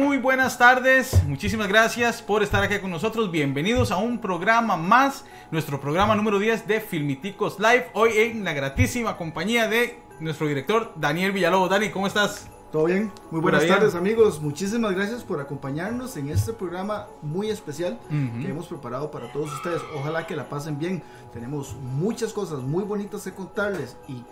Muy buenas tardes. Muchísimas gracias por estar aquí con nosotros. Bienvenidos a un programa más, nuestro programa número 10 de Filmiticos Live. Hoy en la gratísima compañía de nuestro director Daniel Villalobos. Dani, ¿cómo estás? ¿Todo bien? Muy buenas tardes amigos. Muchísimas gracias por acompañarnos en este programa muy especial que hemos preparado para todos ustedes. Ojalá que la pasen bien. Tenemos muchas cosas muy bonitas que contarles y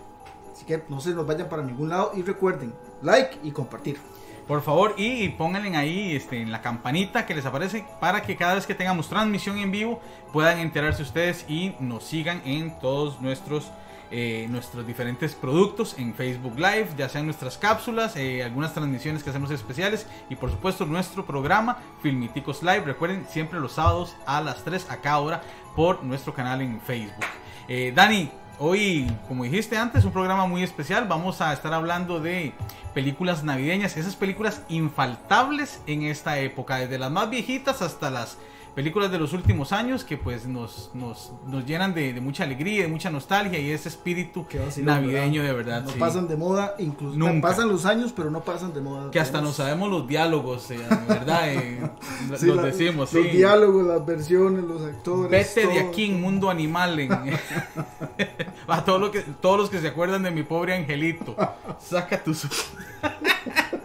así que no se nos vayan para ningún lado y recuerden like y compartir. Por favor, y pónganle ahí este, en la campanita que les aparece para que cada vez que tengamos transmisión en vivo puedan enterarse ustedes y nos sigan en todos nuestros, eh, nuestros diferentes productos en Facebook Live, ya sean nuestras cápsulas, eh, algunas transmisiones que hacemos especiales y por supuesto nuestro programa Filmiticos Live. Recuerden siempre los sábados a las 3 a cada hora por nuestro canal en Facebook. Eh, Dani, Hoy, como dijiste antes, un programa muy especial. Vamos a estar hablando de películas navideñas, esas películas infaltables en esta época, desde las más viejitas hasta las películas de los últimos años que pues nos, nos, nos llenan de, mucha alegría, de mucha nostalgia y ese espíritu navideño de verdad. No pasan de moda, incluso no pasan los años, pero no pasan de moda. Que hasta no sabemos los diálogos, eh, ¿verdad? Eh, los decimos, Los diálogos, las versiones, los actores. Vete de aquí en mundo animal. a todo lo que, todos los que se acuerdan de mi pobre angelito. Saca tus...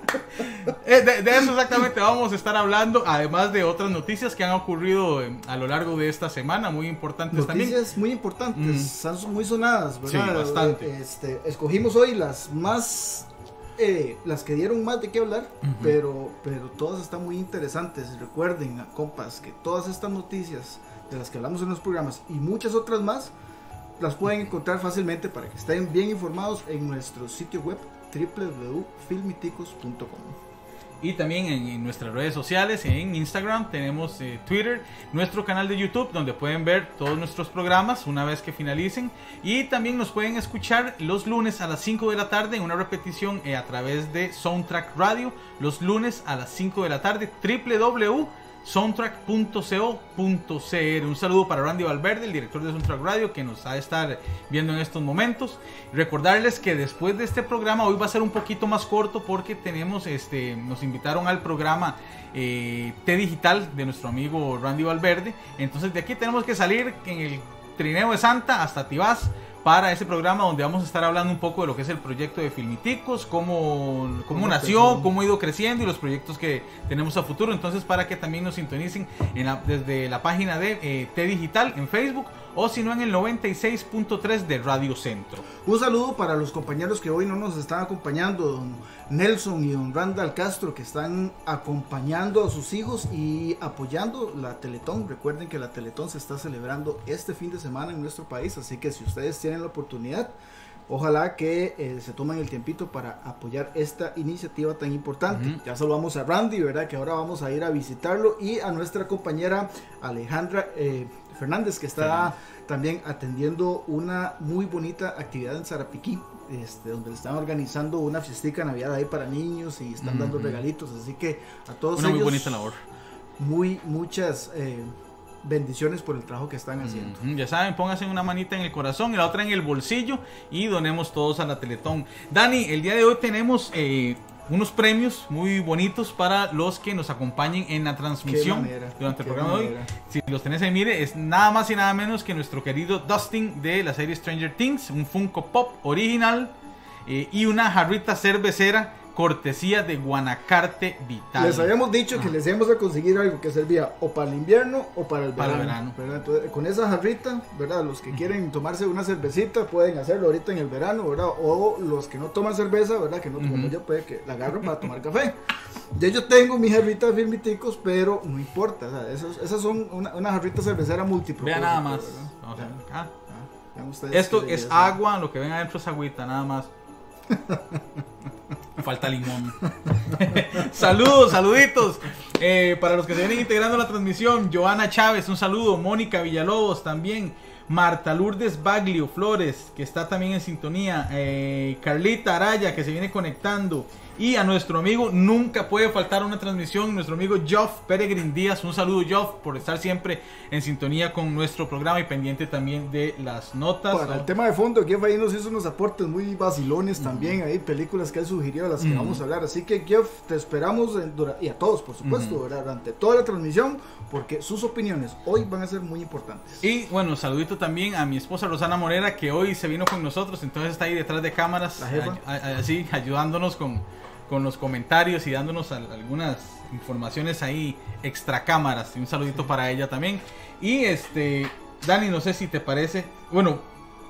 Eh, de, eso exactamente vamos a estar hablando, además de otras noticias que han ocurrido eh, a lo largo de esta semana, muy importantes también. Noticias muy importantes, son muy sonadas, ¿verdad? Sí, bastante. Este, escogimos hoy las más, eh, las que dieron más de qué hablar, pero, pero todas están muy interesantes. Recuerden, compas, que todas estas noticias de las que hablamos en los programas y muchas otras más, las pueden encontrar fácilmente para que estén bien informados en nuestro sitio web www.filmiticos.com y también en, nuestras redes sociales, en Instagram, tenemos eh, Twitter, nuestro canal de YouTube donde pueden ver todos nuestros programas una vez que finalicen. Y también nos pueden escuchar los lunes a las 5 de la tarde en una repetición eh, a través de Soundtrack Radio, los lunes a las 5 de la tarde, www soundtrack.co.cr. Un saludo para Randy Valverde, el director de Soundtrack Radio, que nos va a estar viendo en estos momentos. Recordarles que después de este programa, hoy va a ser un poquito más corto porque tenemos, este, nos invitaron al programa eh, T Digital de nuestro amigo Randy Valverde. Entonces de aquí tenemos que salir en el trineo de Santa hasta Tibás para ese programa donde vamos a estar hablando un poco de lo que es el proyecto de Filmiticos, cómo, cómo nació, cómo ha ido creciendo y los proyectos que tenemos a futuro. Entonces, para que también nos sintonicen desde la página de eh, T Digital en Facebook o si no en el 96.3 de Radio Centro. Un saludo para los compañeros que hoy no nos están acompañando, don Nelson y don Randall Castro, que están acompañando a sus hijos y apoyando la Teletón. Recuerden que la Teletón se está celebrando este fin de semana en nuestro país, así que si ustedes tienen la oportunidad, Ojalá que eh, se tomen el tiempito para apoyar esta iniciativa tan importante. Ya saludamos a Randy, ¿verdad? Que ahora vamos a ir a visitarlo y a nuestra compañera Alejandra eh, Fernández, que está también atendiendo una muy bonita actividad en Zarapiquí, este, donde están organizando una fiestica navidad ahí para niños y están dando regalitos. Así que a todos una muy bonita labor. Muy, muchas eh, bendiciones por el trabajo que están haciendo. Ya saben, pónganse una manita en el corazón y la otra en el bolsillo y donemos todos a la Teletón. Dani, el día de hoy tenemos eh, unos premios muy bonitos para los que nos acompañen en la transmisión durante el programa de hoy. Si los tenés ahí, mire, es nada más y nada menos que nuestro querido Dustin de la serie Stranger Things, un Funko Pop original eh, y una jarrita cervecera cortesía de Guanacarte Vital. Les habíamos dicho que les íbamos a conseguir algo que servía o para el invierno o para el verano. Entonces, con esa jarrita, ¿verdad? Los que quieren tomarse una cervecita pueden hacerlo ahorita en el verano, ¿verdad? O los que no toman cerveza, ¿verdad? Que no como yo, puede que la agarren para tomar café. Ya yo tengo mi jarrita de firmiticos, pero no importa. esas, son una, jarrita cervecera múltiple. Vean nada más. Esto es agua, lo que ven adentro es agüita, nada más. Falta limón. Saludos, saluditos. Eh, para los que se vienen integrando la transmisión, Joana Chávez, un saludo. Mónica Villalobos también. Marta Lourdes Baglio Flores, que está también en sintonía. Eh, Carlita Araya, que se viene conectando. Y a nuestro amigo, nunca puede faltar una transmisión, nuestro amigo Geoff Peregrin Díaz. Un saludo, Geoff, por estar siempre en sintonía con nuestro programa y pendiente también de las notas. Para el tema de fondo, Geoff ahí nos hizo unos aportes muy vacilones también. Hay películas que él sugirió, las que vamos a hablar. Así que, Geoff, te esperamos y a todos, por supuesto, durante toda la transmisión, porque sus opiniones hoy van a ser muy importantes. Y bueno, saludito también a mi esposa Rosana Morera, que hoy se vino con nosotros, entonces está ahí detrás de cámaras, así, ayudándonos con con los comentarios y dándonos algunas informaciones ahí extra cámaras. Un saludito para ella también. Y este, Dani, no sé si te parece. Bueno,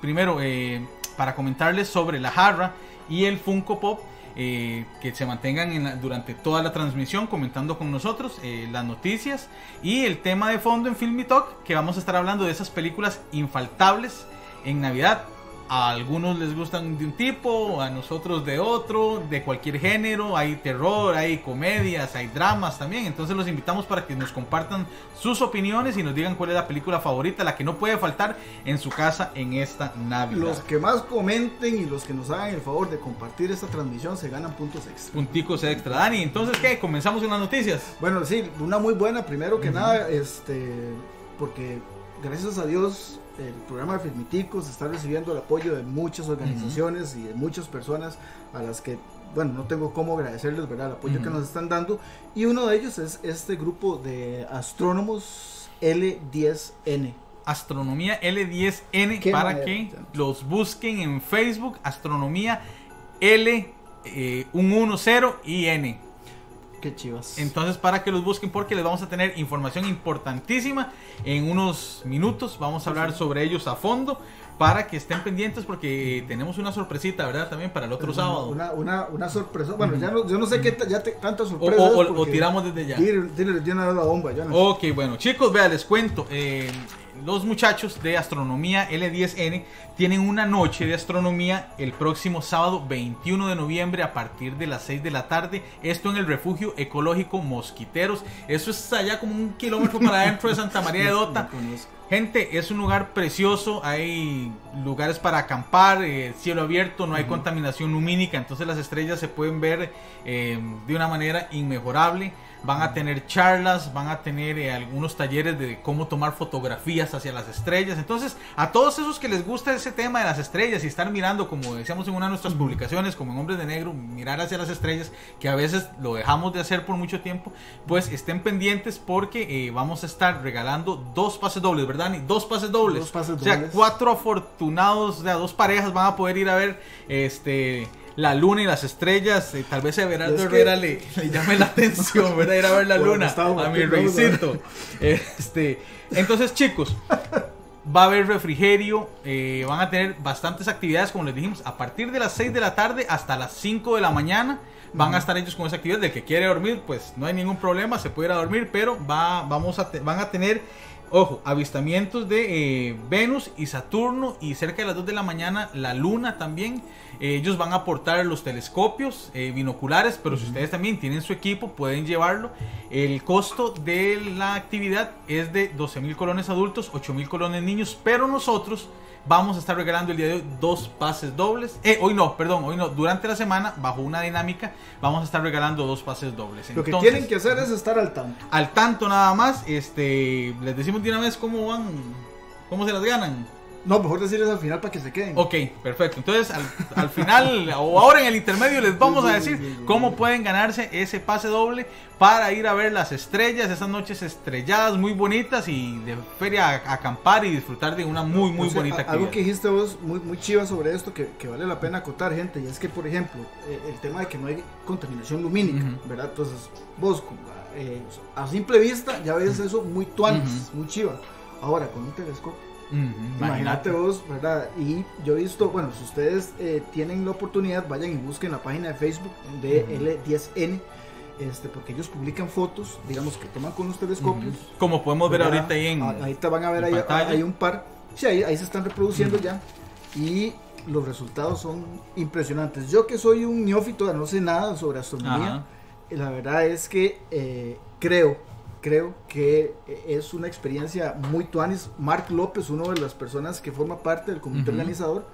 primero, eh, para comentarles sobre la jarra y el Funko Pop. Eh, que se mantengan durante toda la transmisión comentando con nosotros eh, las noticias y el tema de fondo en Film Talk que vamos a estar hablando de esas películas infaltables en Navidad a algunos les gustan de un tipo, a nosotros de otro, de cualquier género. Hay terror, hay comedias, hay dramas también. Entonces los invitamos para que nos compartan sus opiniones y nos digan cuál es la película favorita, la que no puede faltar en su casa en esta Navidad. Los que más comenten y los que nos hagan el favor de compartir esta transmisión se ganan puntos extra. Punticos extra. Dani, entonces ¿qué? Comenzamos con las noticias. Bueno, sí, una muy buena, primero que nada, este, porque gracias a Dios el programa de Filmiticos está recibiendo el apoyo de muchas organizaciones y de muchas personas a las que, bueno, no tengo cómo agradecerles, ¿verdad? El apoyo que nos están dando. Y uno de ellos es este grupo de astrónomos L10N. Astronomía L10N para que los busquen en Facebook, Astronomía L, eh, un 10 y N. Entonces, para que los busquen, porque les vamos a tener información importantísima en unos minutos. Vamos a hablar sobre ellos a fondo para que estén pendientes porque tenemos una sorpresita, ¿verdad? También para el otro sábado. Una, una, una, sorpresa. Bueno, ya no, yo no sé qué ya te, tantas sorpresas. O, tiramos desde ya. Dile, dile, la bomba. Ya no ok, bueno, chicos, vean, les cuento. Eh, los muchachos de Astronomía L10N tienen una noche de astronomía el próximo sábado 21 de noviembre a partir de las 6 de la tarde. Esto en el refugio ecológico Mosquiteros. Eso es allá como un kilómetro para adentro de Santa María de Dota. Gente, es un lugar precioso, hay lugares para acampar, eh, cielo abierto, no hay contaminación lumínica, entonces las estrellas se pueden ver eh, de una manera inmejorable van a tener charlas, van a tener eh, algunos talleres de cómo tomar fotografías hacia las estrellas. Entonces, a todos esos que les gusta ese tema de las estrellas y estar mirando, como decíamos en una de nuestras publicaciones, como en Hombres de Negro, mirar hacia las estrellas, que a veces lo dejamos de hacer por mucho tiempo, pues estén pendientes porque eh, vamos a estar regalando dos pases dobles, ¿verdad? Dos pases dobles. Dos pases dobles. O sea, cuatro afortunados, o sea, dos parejas van a poder ir a ver este la luna y las estrellas, eh, tal vez Everardo Herrera le, llame la atención, ¿verdad? Ir a ver la luna a mi reycito. Este, entonces, chicos, va a haber refrigerio, eh, van a tener bastantes actividades, como les dijimos, a partir de las 6 de la tarde hasta las 5 de la mañana. Van a estar ellos con esa actividad. Del que quiere dormir, pues no hay ningún problema, se puede ir a dormir, pero va, vamos a van a tener Ojo, avistamientos de eh, Venus y Saturno y cerca de las 2 de la mañana la Luna también. Eh, ellos van a aportar los telescopios eh, binoculares, pero si ustedes también tienen su equipo pueden llevarlo. El costo de la actividad es de 12 mil colones adultos, 8 mil colones niños, pero nosotros Vamos a estar regalando el día de hoy dos pases dobles. Eh, hoy no, perdón, hoy no. Durante la semana, bajo una dinámica, vamos a estar regalando dos pases dobles. Lo que tienen que hacer es estar al tanto. Al tanto nada más. Este, les decimos de una vez cómo van, cómo se las ganan. No, mejor decirles al final para que se queden. Ok, perfecto. Entonces, al, final o ahora en el intermedio les vamos a decir cómo pueden ganarse ese pase doble para ir a ver las estrellas, esas noches estrelladas muy bonitas y de feria a, acampar y disfrutar de una muy, muy bonita actividad. Algo que dijiste vos muy, muy chiva sobre esto que, vale la pena acotar, gente, y es que, por ejemplo, eh, el tema de que no hay contaminación lumínica, ¿verdad? Entonces, vos eh, a simple vista ya ves eso muy tuanis, muy chiva. Ahora, con un telescopio Imagínate vos, ¿verdad? Y yo he visto, bueno, si ustedes eh, tienen la oportunidad, vayan y busquen la página de Facebook de L10N. Este, porque ellos publican fotos, digamos, que toman con los telescopios. Como podemos ver ahorita ahí en. Ah, ahí te van a ver, ahí, hay un par. Sí, ahí, ahí se están reproduciendo ya. Y los resultados son impresionantes. Yo que soy un neófito, no sé nada sobre astronomía, la verdad es que eh, creo creo que es una experiencia muy tuanis. Mark López, uno de las personas que forma parte del comité organizador,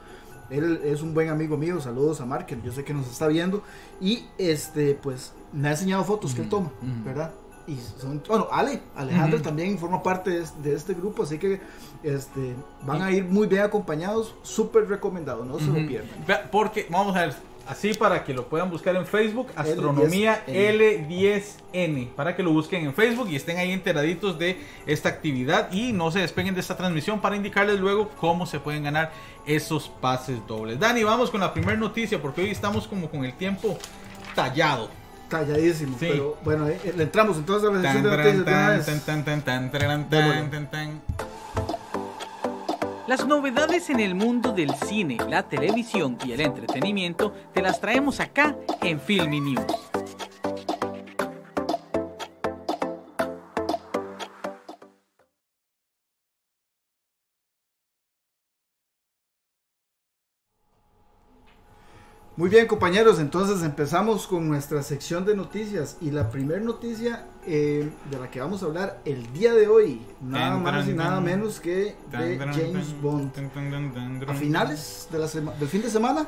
Él es un buen amigo mío, saludos a Mark, yo sé que nos está viendo. Y este, pues me ha enseñado fotos que él toma, ¿verdad? Y son, bueno, Ale, Alejandro también forma parte de, de, este grupo, así que este, van a ir muy bien acompañados, súper recomendado, no se lo pierdan. Porque, vamos a ver, Así para que lo puedan buscar en Facebook, Astronomía L10N, para que lo busquen en Facebook y estén ahí enteraditos de esta actividad y no se despeguen de esta transmisión para indicarles luego cómo se pueden ganar esos pases dobles. Dani, vamos con la primera noticia porque hoy estamos como con el tiempo tallado. Talladísimo, pero bueno, eh, le entramos entonces a la sección de noticias. Las novedades en el mundo del cine, la televisión y el entretenimiento te las traemos acá en Filmy News. Muy bien compañeros, entonces empezamos con nuestra sección de noticias y la primera noticia eh, de la que vamos a hablar el día de hoy, nada más y nada menos que de James Bond. A finales de la del fin de semana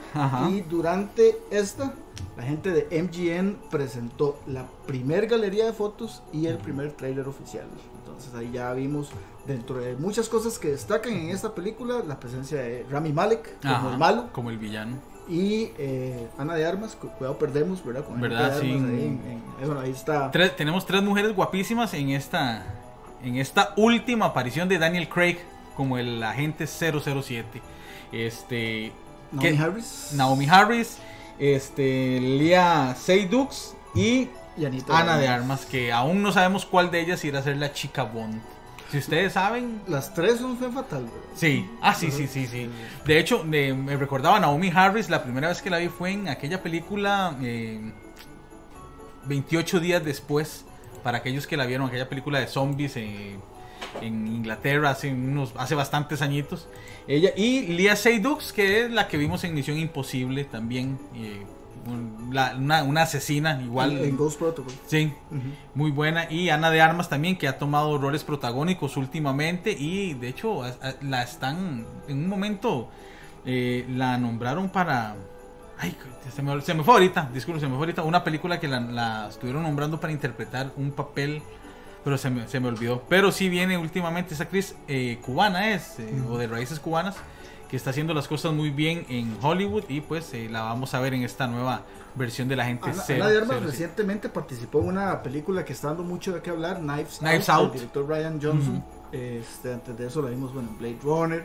y durante esta, la gente de MGN presentó la primer galería de fotos y el primer trailer oficial. Entonces ahí ya vimos dentro de muchas cosas que destacan en esta película la presencia de Rami Malek como el malo, como el villano y eh, Ana de Armas, cuidado perdemos, ¿verdad? Con ¿Verdad? Sí. Ahí, está. tenemos tres mujeres guapísimas en esta, en esta última aparición de Daniel Craig como el agente 007. Este, Naomi Harris. Naomi Harris, este, Leah Seydoux y, Ana de Armas, que aún no sabemos cuál de ellas irá a ser la chica Bond. Si ustedes saben. Las tres son fe fatal, Sí, ah, sí, sí, sí, sí. De hecho, me recordaba Naomi Harris, la primera vez que la vi fue en aquella película 28 eh, días después. Para aquellos que la vieron, aquella película de zombies eh, en Inglaterra hace, unos, hace bastantes añitos. Ella y Lia Seydoux, que es la que vimos en Misión Imposible también. Eh, una, asesina igual. En Ghost Protocol. Sí, muy buena. Y Ana de Armas también, que ha tomado roles protagónicos últimamente y de hecho la están, en un momento eh, la nombraron para... Ay, se me, se me fue ahorita, disculpe, se me fue ahorita. Una película que la, estuvieron nombrando para interpretar un papel pero se me, se me, olvidó. Pero sí viene últimamente esa actriz eh, cubana es, eh, o de raíces cubanas, que está haciendo las cosas muy bien en Hollywood y pues eh, la vamos a ver en esta nueva versión de la gente Ana, Ana recientemente participó en una película que está dando mucho de qué hablar, Knives, Knives Out, el director Ryan Johnson. este, antes de eso la vimos bueno, en Blade Runner.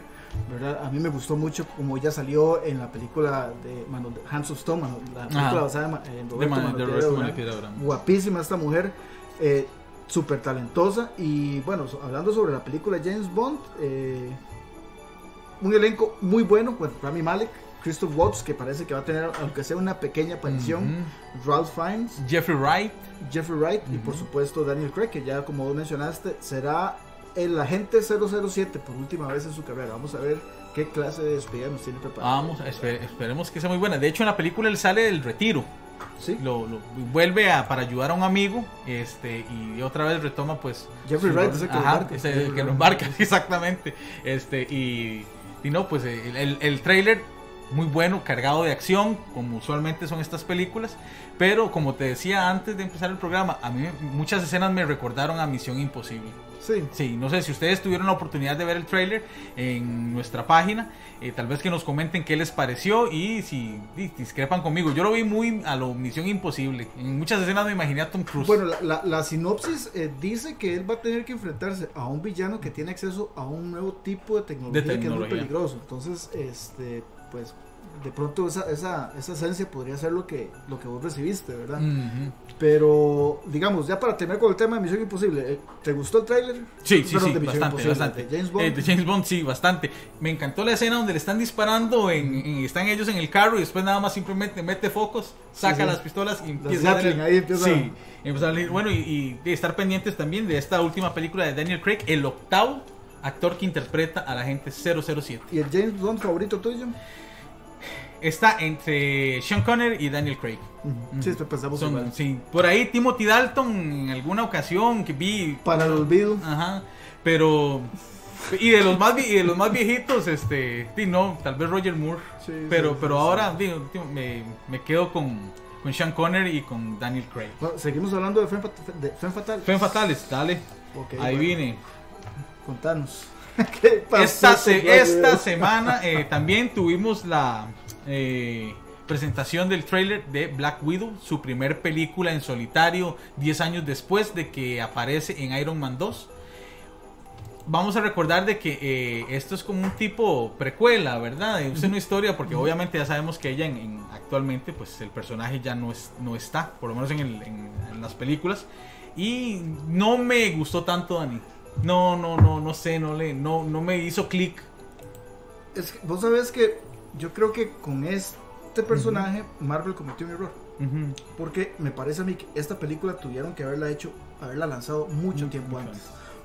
¿verdad? A mí me gustó mucho como ella salió en la película de Hands of Stone, la película basada en Roberto Guapísima esta mujer, eh, súper talentosa. Y bueno, hablando sobre la película James Bond, eh, un elenco muy bueno, pues Rami Malek, Christoph Waltz, que parece que va a tener, aunque sea una pequeña aparición, Ralph Fiennes, Jeffrey Wright, Jeffrey Wright y por supuesto Daniel Craig, que ya como vos mencionaste, será el agente 007 por última vez en su carrera. Vamos a ver qué clase de despedida nos tiene preparado. Vamos, esperemos que sea muy buena. De hecho, en la película él sale del retiro. ¿Sí? Lo, vuelve a, para ayudar a un amigo este y otra vez retoma pues Jeffrey Wright es el que, lo embarca exactamente este y y no, pues el, el, trailer muy bueno, cargado de acción, como usualmente son estas películas. Pero como te decía antes de empezar el programa, a mí muchas escenas me recordaron a Misión Imposible. Sí. Sí, no sé si ustedes tuvieron la oportunidad de ver el trailer en nuestra página, eh, tal vez que nos comenten qué les pareció y si discrepan conmigo. Yo lo vi muy a lo Misión Imposible. En muchas escenas me imaginé a Tom Cruise. Bueno, la, la, sinopsis eh, dice que él va a tener que enfrentarse a un villano que tiene acceso a un nuevo tipo de tecnología, de tecnología. que es muy peligroso. Entonces, este, pues de pronto esa, esa, esa, esencia podría ser lo que, lo que vos recibiste, ¿verdad? Pero, digamos, ya para terminar con el tema de Misión Imposible, eh, ¿te gustó el tráiler? Sí, sí, sí, bastante, bastante. ¿De James Bond? Eh, de James Bond, sí, bastante. Me encantó la escena donde le están disparando, en, están ellos en el carro y después nada más simplemente mete focos, saca las pistolas y empieza a, ahí empieza sí, a Bueno, y, y, estar pendientes también de esta última película de Daniel Craig, el octavo actor que interpreta a la gente 007. ¿Y el James Bond favorito tuyo? Está entre Sean Connery y Daniel Craig. Sí, pensamos sí, por ahí Timothy Dalton en alguna ocasión que vi. Para el olvido. Ajá. Pero. Y de los más, y de los más viejitos, este, sí, no, tal vez Roger Moore. Sí, pero sí, pero ahora digo, me, me quedo con, con Sean Connery y con Daniel Craig. Bueno, seguimos hablando de Femme, Fat- de Femme Fatales, dale. Ahí bueno, viene. Contanos. ¿Qué pasó Esta, se- esta semana eh, también tuvimos la eh, presentación del trailer de Black Widow, su primer película en solitario, 10 años después de que aparece en Iron Man 2. Vamos a recordar de que eh, esto es como un tipo precuela, ¿verdad? Es una historia, porque obviamente ya sabemos que ella en, en- actualmente, pues el personaje ya no, es, no está, por lo menos en, el- en- en las películas. Y no me gustó tanto, Dani. No, no, no, no sé, no le, no, no me hizo clic. Es que vos sabés que yo creo que con este personaje Marvel cometió un error. Porque me parece a mí que esta película tuvieron que haberla hecho, haberla lanzado mucho tiempo antes.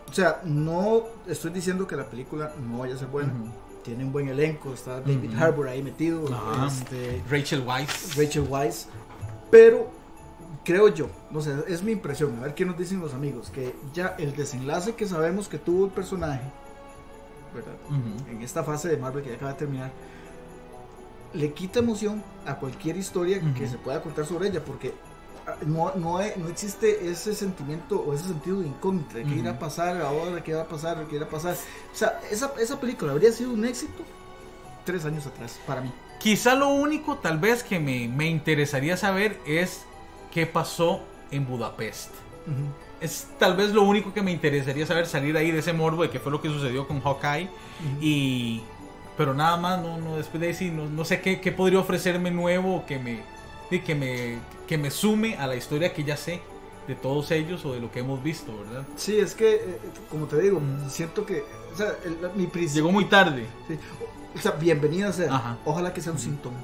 O sea, no estoy diciendo que la película no vaya a ser buena. Tiene un buen elenco, está David. Harbour ahí metido, Ajá. este, Rachel Weisz. Rachel Weisz. Pero creo yo, no sé, es mi impresión, a ver qué nos dicen los amigos, que ya el desenlace que sabemos que tuvo el personaje, ¿verdad? En esta fase de Marvel que ya acaba de terminar, le quita emoción a cualquier historia que Ujú. se pueda contar sobre ella, porque ah, no, no, no existe ese sentimiento o ese sentido de incógnita, de qué irá a pasar ahora, qué va a pasar, qué irá a pasar. O sea, esa, esa película habría sido un éxito tres años atrás, para mí. Quizá lo único tal vez que me, me interesaría saber es qué pasó en Budapest. Es tal vez lo único que me interesaría saber, salir ahí de ese morbo de qué fue lo que sucedió con Hawkeye. Y, pero nada más, no, no después de ahí sí, no, no sé qué, qué podría ofrecerme nuevo que me, que me, que me sume a la historia que ya sé de todos ellos o de lo que hemos visto, ¿verdad? Sí, es que, eh, como te digo, siento que, o sea, el- mi. Llegó muy tarde. Sí. O sea, bienvenida sea. Ajá. Ojalá que sea un Ujú. síntoma.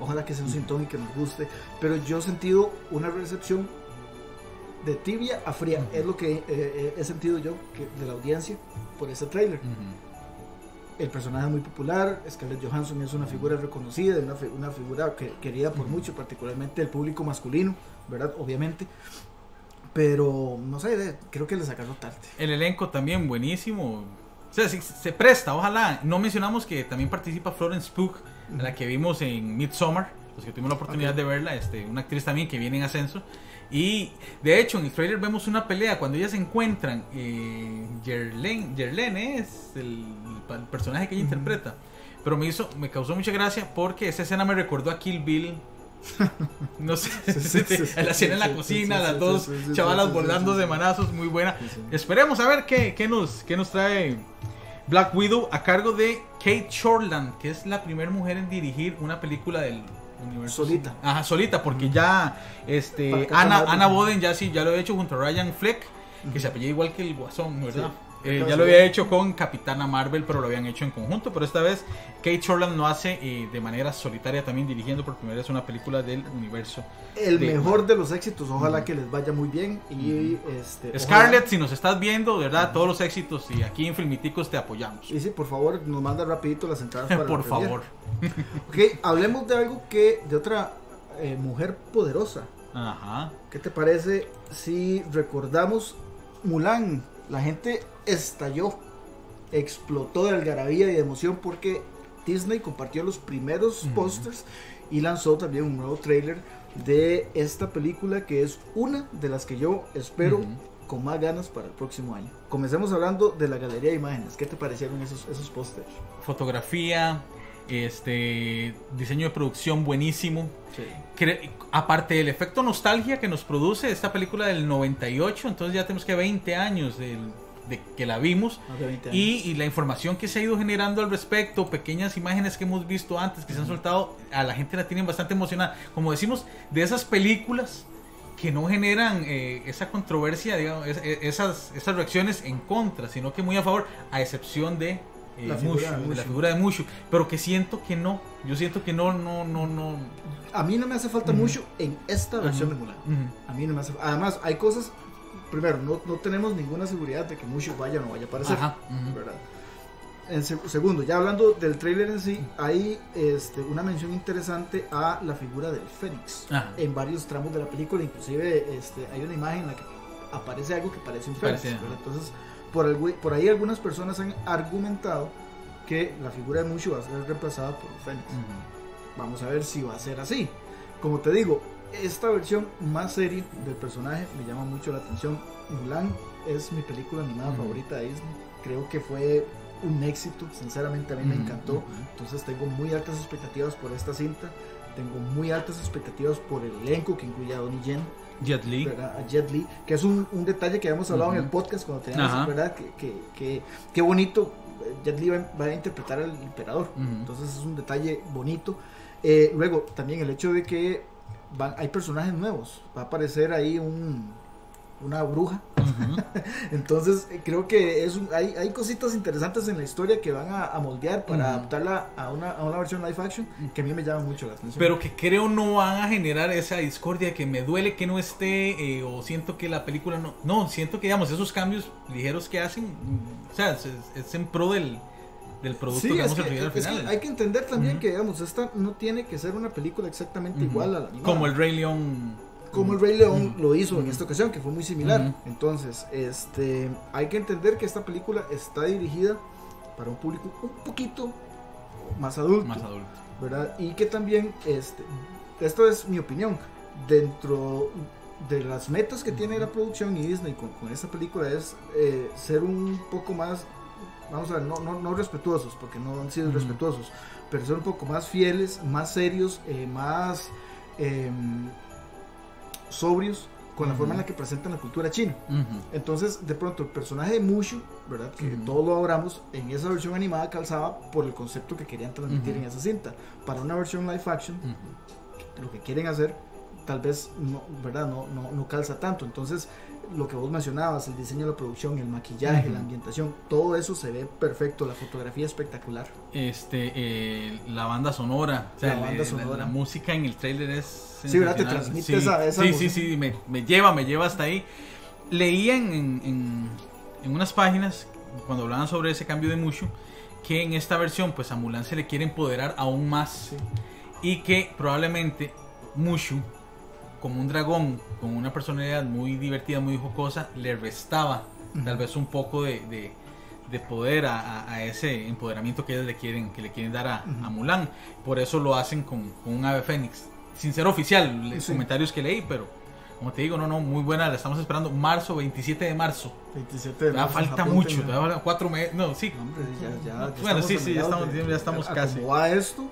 Ojalá que sea un síntoma y que nos guste. Pero yo he sentido una recepción de tibia a fría. Es lo que eh, eh, he sentido yo que- de la audiencia por ese tráiler. El personaje es muy popular. Scarlett Johansson es una figura reconocida, una, una figura que, querida por mucho, particularmente el público masculino, ¿verdad? Obviamente. Pero, no sé, de- creo que le sacaron tarde. El elenco también buenísimo. O sea, sí, se presta, ojalá. No mencionamos que también participa Florence Pugh, a la que vimos en Midsommar, los que tuvimos la oportunidad Ok. de verla, este, una actriz también que viene en ascenso. Y de hecho, en el trailer vemos una pelea cuando ellas se encuentran. Eh, Yerlen, Yerlen es el, el personaje que ella interpreta. Pero me hizo, me causó mucha gracia porque esa escena me recordó a Kill Bill. No sé, Sí, sí, sí, sí, la escena en la cocina, las dos chavalas volando de manazos, muy buena. Esperemos a ver qué, qué nos, qué nos trae Black Widow a cargo de Kate Shortland, que es la primera mujer en dirigir una película del universo. Solita. Ajá, solita, porque ya este, Ana. Ana Boden ya sí, ya lo he hecho junto a Ryan Fleck, que se apellida igual que el Guasón, ¿verdad? Sí. Eh, ya lo había hecho con Capitana Marvel, pero lo habían hecho en conjunto. Pero esta vez Kate Shortland lo hace eh, de manera solitaria también, dirigiendo por primera vez una película del universo. El de- mejor de los éxitos, ojalá que les vaya muy bien. Y este. Scarlett, ojalá- si nos estás viendo, de verdad, todos los éxitos y aquí en Filmiticos te apoyamos. Y sí, por favor, nos manda rapidito las entradas para Por favor. Ok, hablemos de algo que. de otra eh, mujer poderosa. Ajá. ¿Qué te parece si recordamos Mulan? La gente estalló, explotó de algarabía y de emoción porque Disney compartió los primeros Ujú. pósters y lanzó también un nuevo trailer de esta película que es una de las que yo espero con más ganas para el próximo año. Comencemos hablando de la galería de imágenes. ¿Qué te parecieron esos, esos pósters? Fotografía, este diseño de producción buenísimo. Sí. Aparte del efecto nostalgia que nos produce esta película del 98, entonces ya tenemos que 20 años de que la vimos. Más de 20 años. Y, y la información que se ha ido generando al respecto, pequeñas imágenes que hemos visto antes, que se han soltado, a la gente la tienen bastante emocionada. Como decimos, de esas películas que no generan eh, esa controversia, digamos, es- es- esas, esas reacciones en contra, sino que muy a favor, a excepción de, eh, La figura Mushu, de la figura de Mushu. Pero que siento que no, yo siento que no, no, no, no. A mí no me hace falta Ujú. mucho en esta versión Ujú. de Mulan. Ujú. A mí no me hace Además, hay cosas. Primero, no, no tenemos ninguna seguridad de que Mushu vaya o no vaya a aparecer. Ajá. ¿verdad? En seg- segundo, ya hablando del trailer en sí, hay este, una mención interesante a la figura del Fénix en varios tramos de la película. Inclusive este, hay una imagen en la que aparece algo que parece un Fénix. Parece. Entonces, por, el- por ahí algunas personas han argumentado que la figura de Mushu va a ser reemplazada por Fénix. Vamos a ver si va a ser así. Como te digo, esta versión más seria del personaje me llama mucho la atención. Mulan es mi película animada Ujú. favorita de Disney. Creo que fue un éxito, sinceramente a mí me Ujú, encantó. ujú. Entonces tengo muy altas expectativas por esta cinta. Tengo muy altas expectativas por el elenco que incluye a Donnie Yen, Jet Li. a Jet Li, que es un, un detalle que habíamos hablado en Ujú. el podcast cuando teníamos. ¿verdad? Que, que, que- qué bonito, eh, Jet Li va, va a interpretar al emperador. Entonces es un detalle bonito. Eh, luego, también el hecho de que van, hay personajes nuevos. Va a aparecer ahí un, una bruja. Entonces eh, creo que es un- hay, hay cositas interesantes en la historia que van a, a moldear para adaptarla a una, a una versión live action que a mí me llama mucho la atención. Pero que creo no van a generar esa discordia que me duele que no esté eh, o siento que la película no... No, siento que digamos esos cambios ligeros que hacen, o sea, es, es en pro del, del producto Sí, que vamos a que, recibir al que final. hay que entender también que, digamos, esta no tiene que ser una película exactamente igual a la animada. Como el Rey León. como el Rey León lo hizo en esta ocasión, que fue muy similar. Entonces, este, hay que entender que esta película está dirigida para un público un poquito más adulto, Más adulto. ¿verdad? Y que también, este, esto es mi opinión, dentro de las metas que tiene la producción y Disney con, con esta película es eh, ser un poco más, vamos a ver, no, no, no respetuosos, porque no han sido respetuosos, pero ser un poco más fieles, más serios, eh, más em, sobrios con la Ujú. forma en la que presentan la cultura china. Ujú. Entonces, de pronto, el personaje de Mushu, ¿verdad? Que todos lo adoramos, en esa versión animada calzaba por el concepto que querían transmitir en esa cinta. Para una versión live action, lo que quieren hacer, tal vez no, ¿verdad? No, no, no calza tanto. Entonces, lo que vos mencionabas, el diseño de la producción, el maquillaje, Ujú. la ambientación, todo eso se ve perfecto, la fotografía espectacular. Este, eh, la banda sonora, o sea, La banda la, sonora. la música en el trailer es Sí, ¿verdad? Te transmite sí, esa- esa sí, emoción. sí, sí, me, me lleva, me lleva hasta ahí. Leía en, en, en- en unas páginas, cuando hablaban sobre ese cambio de Mushu, que en esta versión, pues a Mulan se le quiere empoderar aún más Sí. y que probablemente Mushu, como un dragón con una personalidad muy divertida, muy jocosa, le restaba tal Ujú. vez un poco de, de- de poder a, a- ese empoderamiento que ellos le quieren, que le quieren dar a, Ujú. a Mulan. Por eso lo hacen con, con un ave fénix. Sin ser oficial, los Sí. comentarios que leí, pero como te digo, no, no, muy buena, la estamos esperando marzo, 27 de marzo. 27 de Ya marzo, falta apúntenlo. mucho, faltan cuatro meses, no, sí. Hombre, ya- ya- ya Bueno, sí, sí, ya estamos- ya estamos a- casi. como va esto,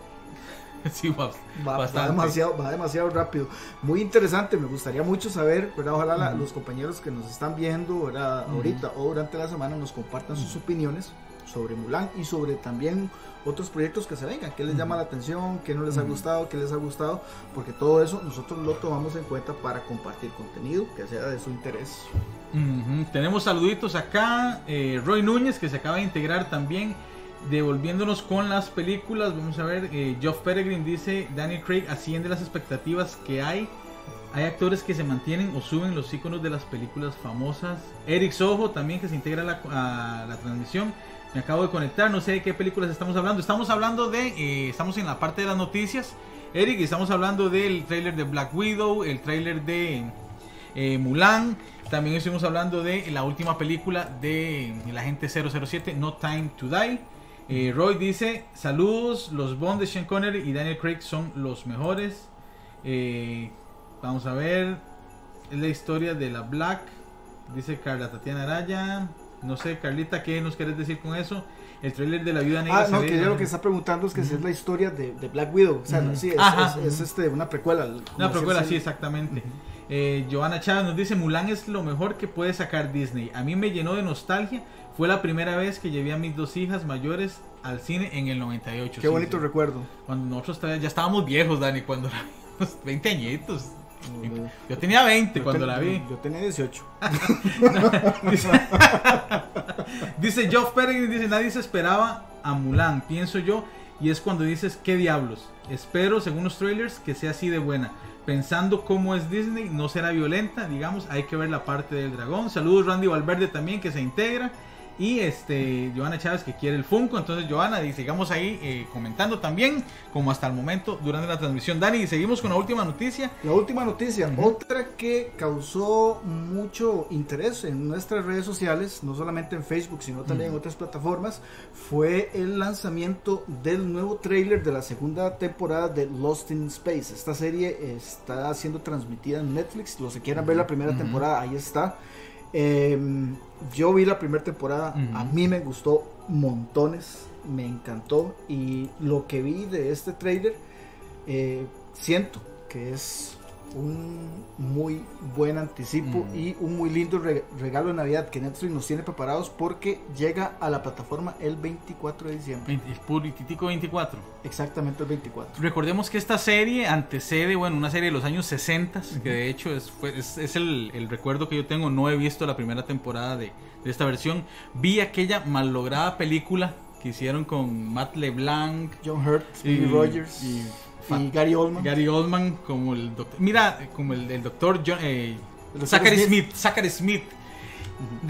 sí, va, va, va bastante. demasiado, va demasiado rápido. Muy interesante, me gustaría mucho saber, ¿verdad? Ojalá la- Ujú. los compañeros que nos están viendo, ¿verdad? Ujú. Ahorita o durante la semana nos compartan sus opiniones sobre Mulan y sobre también otros proyectos que se vengan, qué les llama la atención, qué no les ha gustado, qué les ha gustado, porque todo eso nosotros lo tomamos en cuenta para compartir contenido que sea de su interés. Tenemos saluditos acá. eh, Roy Núñez, que se acaba de integrar también. Devolviéndonos con las películas. Vamos a ver. Eh, Geoff Peregrine dice: Daniel Craig asciende las expectativas que hay. Hay actores que se mantienen o suben los iconos de las películas famosas. Eric Sojo también que se integra a la, la transmisión. Me acabo de conectar, no sé de qué películas estamos hablando. Estamos hablando de, eh, estamos en la parte de las noticias. Eric, estamos hablando del tráiler de Black Widow, el tráiler de eh, Mulan. También estuvimos hablando de la última película de el agente 007, No Time to Die. Eh, Roy dice, saludos, los Bond de Sean Connery y Daniel Craig son los mejores. Eh, vamos a ver, es la historia de la Black, dice Carla Tatiana Araya. No sé, Carlita, ¿qué nos quieres decir con eso? El trailer de la Viuda Negra. Ah, no, que ella lo que está preguntando es que si es la historia de, de Black Widow, o sea, sí, es, Ajá. es- es, este, una precuela. Una precuela, sí, exactamente. Eh, Joana Chávez nos dice, Mulan es lo mejor que puede sacar Disney. A mí me llenó de nostalgia. Fue la primera vez que llevé a mis dos hijas mayores al cine en el 98. Qué sí, bonito sí. recuerdo. Cuando nosotros ya estábamos viejos, Dani, cuando la vimos, 20 añitos. Yo Yo tenía 20 cuando ten- la vi. Yo tenía 18. Dice, dice Geoff Peregrine, dice, nadie se esperaba a Mulan, pienso yo, y es cuando dices, ¿qué diablos? Espero, según los trailers, que sea así de buena. Pensando cómo es Disney, no será violenta, digamos, hay que ver la parte del dragón. Saludos Randy Valverde también, que se integra. Y este, Joana Chávez que quiere el Funko. Entonces, Joana, sigamos ahí eh, comentando también, como hasta el momento durante la transmisión. Dani, seguimos con la última noticia. La última noticia, otra que causó mucho interés en nuestras redes sociales, no solamente en Facebook, sino también en otras plataformas, fue el lanzamiento del nuevo trailer de la segunda temporada de Lost in Space. Esta serie está siendo transmitida en Netflix. Los que quieran ver la primera temporada, ahí está. Em, yo vi la primera temporada, a mí me gustó montones, me encantó y lo que vi de este trailer eh, siento que es un muy buen anticipo y un muy lindo regalo de Navidad que Netflix nos tiene preparados porque llega a la plataforma el 24 de diciembre. El purititico 24. Exactamente el 24. Recordemos que esta serie antecede, bueno, una serie de los años 60, que de hecho es, es, el, el, recuerdo que yo tengo, no he visto la primera temporada de, de esta versión, vi aquella malograda película que hicieron con Matt LeBlanc, John Hurt, y, Rogers y y Gary Oldman. Gary Oldman como el doctor. Mira, como el, doctor John, eh, Zachary Smith. Zachary Smith.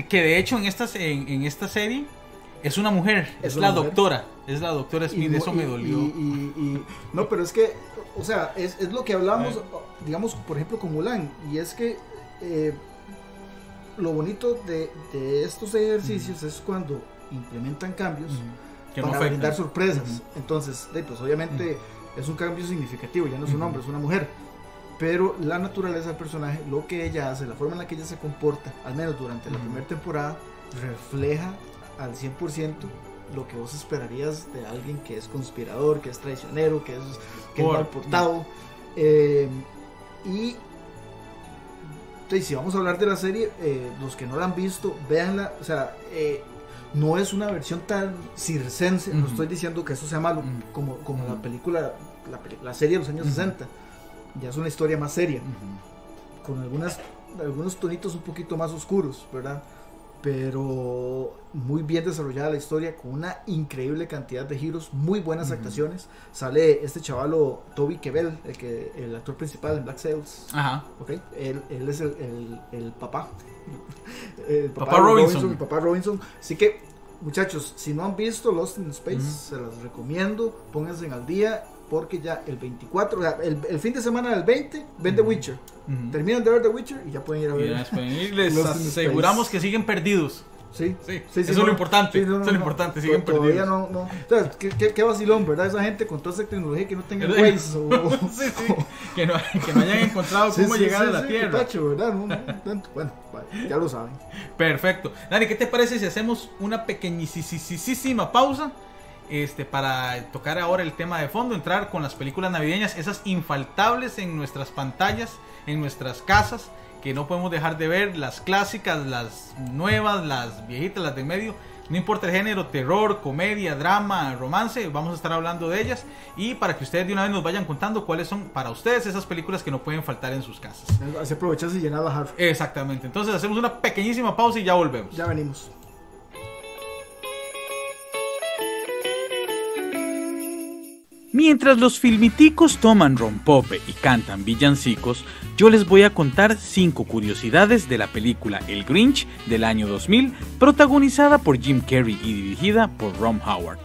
Que de hecho en esta, en, esta serie es una mujer. Es, la doctora. Es la doctora Smith. eso me dolió. Y, no, pero es que, o sea, es, lo que hablamos, digamos, por ejemplo, con Mulan. Y es que eh, lo bonito de, estos ejercicios es cuando implementan cambios. para brindar sorpresas. Entonces, pues obviamente es un cambio significativo, ya no es un hombre, es una mujer. Pero la naturaleza del personaje, lo que ella hace, la forma en la que ella se comporta, al menos durante la primera temporada, refleja al 100% lo que vos esperarías de alguien que es conspirador, que es traicionero, que es, que mal portado. Eh, y si vamos a hablar de la serie, eh, los que no la han visto, véanla. O sea, eh, no es una versión tan circense, no estoy diciendo que eso sea malo, como, como la película, la, serie de los años 60, ya es una historia más seria, con algunas, algunos tonitos un poquito más oscuros, ¿verdad? Pero muy bien desarrollada la historia, con una increíble cantidad de giros, muy buenas actuaciones. Sale este chavalo Toby Kebbell, el, que, el actor principal en Black Sails. Ajá. Okay. Él, él es el, el, el papá el papá, Robinson. papá Robinson. Así que, muchachos, si no han visto Lost in Space, se los recomiendo. Pónganse al día porque ya el 24, el, fin de semana del 20, ven The Witcher. Terminan de ver The Witcher y ya pueden ir a ver. les aseguramos que siguen perdidos. Sí, sí, sí, eso es lo importante. eso es lo importante, siguen Todavía no, no. O sea, ¿qué, qué, vacilón, ¿verdad? Esa gente con toda esa tecnología que no tenga Waze o. sí, sí. Que, no, que no hayan encontrado cómo llegar a la Tierra. ¿verdad? bueno, ya lo saben. Perfecto. Dani, ¿qué te parece si hacemos una pequeñísima pausa? Este, para tocar ahora el tema de fondo, entrar con las películas navideñas, esas infaltables en nuestras pantallas, en nuestras casas que no podemos dejar de ver, las clásicas, las nuevas, las viejitas, las de medio. No importa el género, terror, comedia, drama, romance, vamos a estar hablando de ellas y para que ustedes de una vez nos vayan contando cuáles son para ustedes esas películas que no pueden faltar en sus casas. Así aprovechas y llenar la Exactamente, entonces hacemos una pequeñísima pausa y ya volvemos. Ya venimos. Mientras los filmiticos toman rompope y cantan villancicos, yo les voy a contar 5 curiosidades de la película El Grinch del año 2000, protagonizada por Jim Carrey y dirigida por Ron Howard.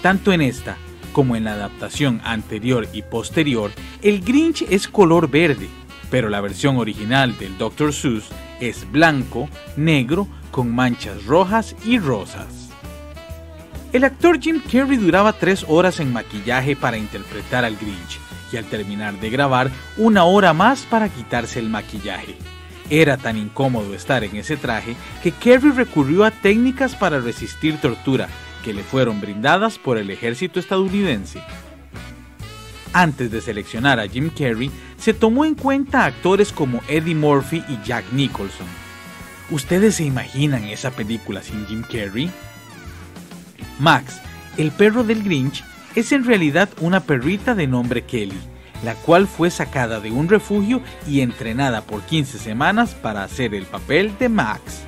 Tanto en esta como en la adaptación anterior y posterior, el Grinch es color verde, pero la versión original del Dr. Seuss es blanco, negro, con manchas rojas y rosas. El actor Jim Carrey duraba tres horas en maquillaje para interpretar al Grinch y al terminar de grabar una hora más para quitarse el maquillaje. Era tan incómodo estar en ese traje que Carrey recurrió a técnicas para resistir tortura que le fueron brindadas por el ejército estadounidense. Antes de seleccionar a Jim Carrey, se tomó en cuenta actores como Eddie Murphy y Jack Nicholson. ¿Ustedes se imaginan esa película sin Jim Carrey? Max, el perro del Grinch, es en realidad una perrita de nombre Kelly, la cual fue sacada de un refugio y entrenada por 15 semanas para hacer el papel de Max.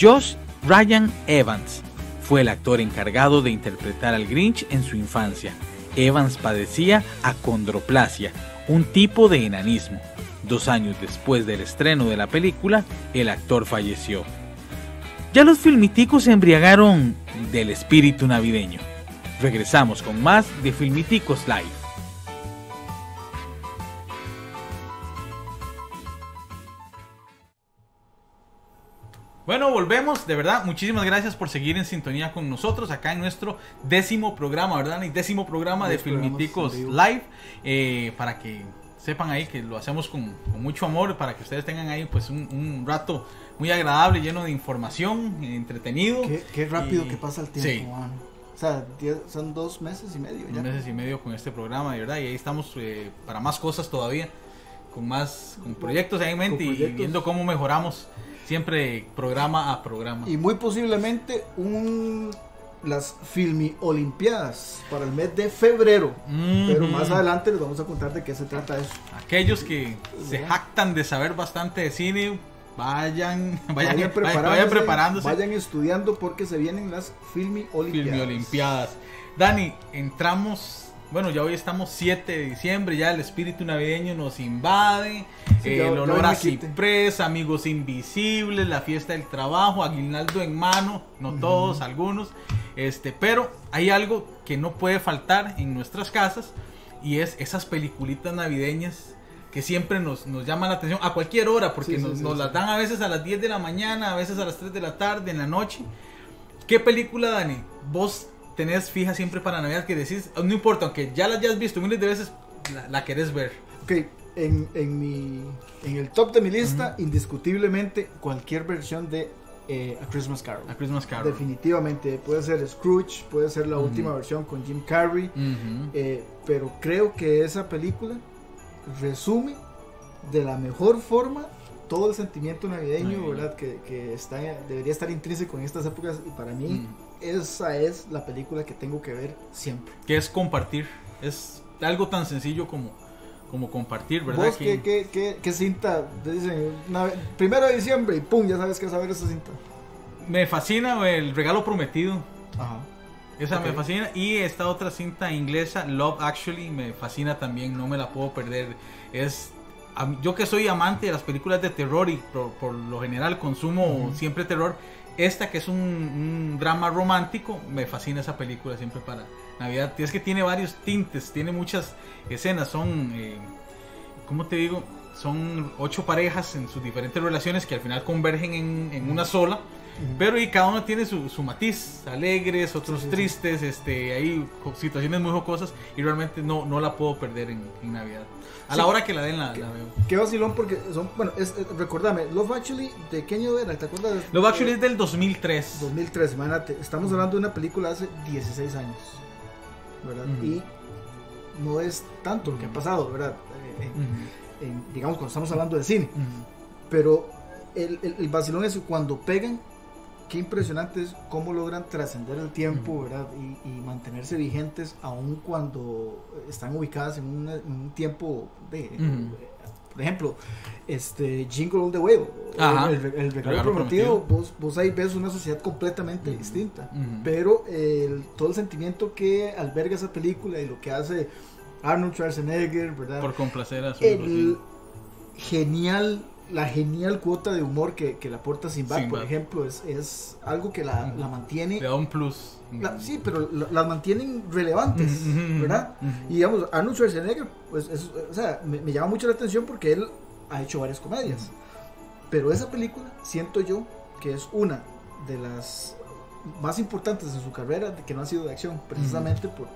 Josh Ryan Evans fue el actor encargado de interpretar al Grinch en su infancia. Evans padecía acondroplasia, un tipo de enanismo. Dos años después del estreno de la película, el actor falleció. Ya los filmiticos se embriagaron del espíritu navideño. Regresamos con más de Filmiticos Live. Bueno, volvemos, de verdad, muchísimas gracias por seguir en sintonía con nosotros acá en nuestro décimo programa, ¿verdad? El décimo programa de Filmiticos. Live, eh, para que sepan ahí que lo hacemos con, con mucho amor, para que ustedes tengan ahí pues un, un rato muy agradable, lleno de información, entretenido. Qué, qué rápido Y- que pasa el tiempo, Sí. O sea, diez- son dos meses y medio ya. un meses y medio con este programa, de verdad, y ahí estamos eh, para más cosas todavía, con más con proyectos ahí en mente y viendo cómo mejoramos siempre programa a programa. Y muy posiblemente un las Filmi Olimpiadas para el mes de febrero. Pero Ujú. más adelante les vamos a contar de qué se trata eso. Aquellos que se jactan de saber bastante de cine, vayan, vayan, vayan, preparándose, vayan preparándose. Vayan estudiando porque se vienen las Filmi Olimpiadas. Filmi Olimpiadas. Dani, entramos, bueno, ya hoy estamos 7 de diciembre, ya el espíritu navideño nos invade, Sí, eh, el me a ciprés, amigos invisibles, la fiesta del trabajo, aguinaldo en mano, no todos, algunos, este, pero hay algo que no puede faltar en nuestras casas y es esas peliculitas navideñas que siempre nos, nos llaman la atención a cualquier hora, porque Sí, nos, sí, nos sí. las dan a veces a las 10 de la mañana, a veces a las 3 de la tarde, en la noche. ¿Qué película, Dani? Vos tenés fija siempre para Navidad que decís, no importa, aunque ya la hayas visto miles de veces, la, la querés ver. Ok, en, en, mi, en el top de mi lista, indiscutiblemente, cualquier versión de eh, A Christmas Carol. A Christmas Carol. Definitivamente, puede ser Scrooge, puede ser la Ujú. última versión con Jim Carrey, Ujú. eh, pero creo que esa película resume de la mejor forma todo el sentimiento navideño. ¿verdad? Que, que está, debería estar intrínseco en estas épocas y para mí. Esa es la película que tengo que ver siempre. Que es compartir. Es algo tan sencillo como, como compartir, ¿verdad? ¿Vos Que- qué, qué, qué, qué cinta? Dicen, una- primero de diciembre y pum, ya sabes que vas a ver esa cinta. Me fascina el regalo prometido. Ajá. Esa me fascina. Y esta otra cinta inglesa, Love Actually, me fascina también. No me la puedo perder. Es. Yo que soy amante de las películas de terror y por, por lo general consumo siempre terror. Esta que es un, drama romántico, me fascina esa película siempre para Navidad. Es que tiene varios tintes, tiene muchas escenas. Son, eh, ¿cómo te digo? Son ocho parejas en sus diferentes relaciones que al final convergen en, en una sola. Pero y cada uno tiene su, su matiz, alegres, otros Sí, sí, sí. tristes, este, hay situaciones muy jocosas y realmente no, no la puedo perder en, en Navidad. A la Sí. hora que la den la, la veo. Qué vacilón porque son, bueno, es, es- recordame, Love Actually, ¿de qué año era? ¿Te acuerdas? Love Actually es del 2003. 2003, imagínate, estamos hablando de una película hace 16 años, ¿verdad? Ujú. Y no es tanto lo que ha pasado, ¿verdad? Eh, en- Ujú, en- digamos, cuando estamos hablando de cine. ujú. Pero el, el, el vacilón es cuando pegan, qué impresionante es cómo logran trascender el tiempo, Ujú. ¿verdad? Y, y mantenerse vigentes aun cuando están ubicadas en, una- en un tiempo de... Ujú. Por ejemplo, este Jingle All the Way, Ajá. el, el regalo Regalo prometido, prometido. Vos, vos ahí ves una sociedad completamente Ujú. distinta. Ujú. Pero el- todo el sentimiento que alberga esa película y lo que hace Arnold Schwarzenegger, ¿verdad? Por complacer a su el genial la genial cuota de humor que, que le aporta Sinbad, por ejemplo, es, es algo que la, la mantiene. Le da un plus. la- sí, pero la- las mantienen relevantes, ¿verdad? Y digamos, Arnold Schwarzenegger, pues, es- o sea, me, me llama mucho la atención porque él ha hecho varias comedias. Pero esa película, siento yo, que es una de las más importantes en su carrera de que no ha sido de acción, precisamente por,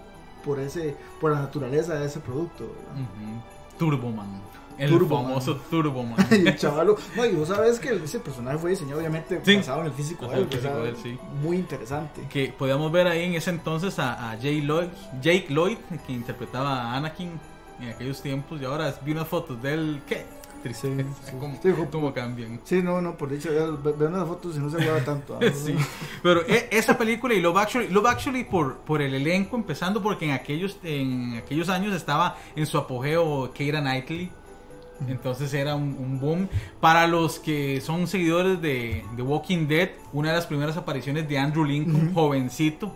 por, ese, por la naturaleza de ese producto. ¿verdad? Turboman. El famoso Turboman. y el chavalo, no, y vos sabes que ese personaje fue diseñado obviamente Sí. basado en el físico de él, muy interesante. que podíamos ver ahí en ese entonces a, a Jay Lloyd, Jake Lloyd, que interpretaba a Anakin en aquellos tiempos, y ahora vi unas fotos de él, ¿qué? Triste, Sí, sí. ¿Cómo, Sí, cómo cambian? Sí, no, no, por dicho, vean las fotos y no se aguada tanto. ¿ah? Sí, pero e- esa película y Love Actually, Love Actually por, por el elenco, empezando porque en aquellos, en aquellos años estaba en su apogeo Keira Knightley. Entonces era un, un boom. Para los que son seguidores de, de Walking Dead, una de las primeras apariciones de Andrew Lincoln, Ujú. jovencito,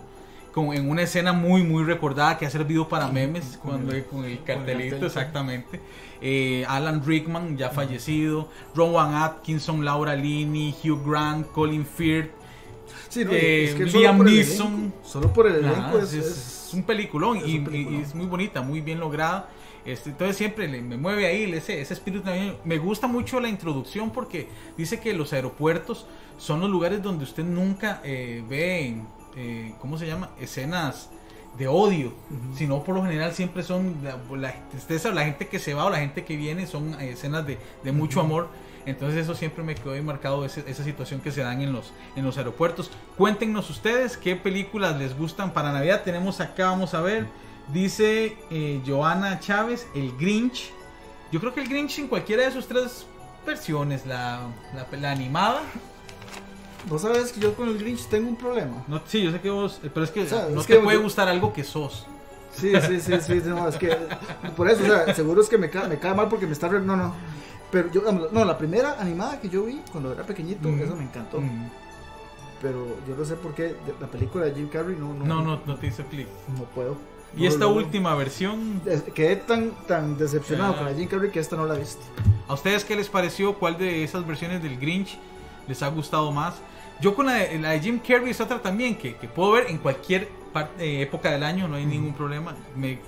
con, en una escena muy, muy recordada que ha servido para memes, con cuando el- con el con el cartelito, cartel, sí. exactamente. Eh, Alan Rickman, ya fallecido. Rowan Atkinson, Laura Linney, Hugh Grant, Colin Firth. Sí, no, Eh, es que Liam el Neeson. Solo por el elenco es, es, es- es un peliculón es y, un peliculón. y es muy bonita, muy bien lograda. Este, entonces siempre le- me mueve ahí ese, ese espíritu también. Me gusta mucho la introducción porque dice que los aeropuertos son los lugares donde usted nunca eh, ve, eh, ¿cómo se llama? Escenas de odio, sino por lo general siempre son la, la tristeza, la gente que se va o la gente que viene son eh, escenas de, de mucho amor. Entonces eso siempre me quedó ahí marcado ese- esa situación que se dan en los, en los aeropuertos. Cuéntenos ustedes qué películas les gustan para Navidad. Tenemos acá, vamos a ver, dice eh, Joana Chávez, el Grinch. Yo creo que el Grinch en cualquiera de sus tres versiones, la, la, la animada. Vos sabes que yo con el Grinch tengo un problema. No, sí, yo sé que vos, eh, pero es que O sea, no es te que puede yo- gustar algo que sos. Sí, sí, sí, sí, no, es que por eso, o sea, seguro es que me cae, me cae mal porque me está re- no, no. Pero yo no, la primera animada que yo vi cuando era pequeñito, Mm. eso me encantó. Mm. Pero yo no sé por qué la película de Jim Carrey no no No, no, no te hizo clic. no puedo. Y No esta última versión, Quedé tan tan decepcionado Ah. con la Jim Carrey que esta no la he visto. ¿a ustedes qué les pareció? ¿Cuál de esas versiones del Grinch les ha gustado más? Yo con la de, la de Jim Carrey es otra también que, que puedo ver en cualquier parte, eh, época del año, no hay ningún problema. Me,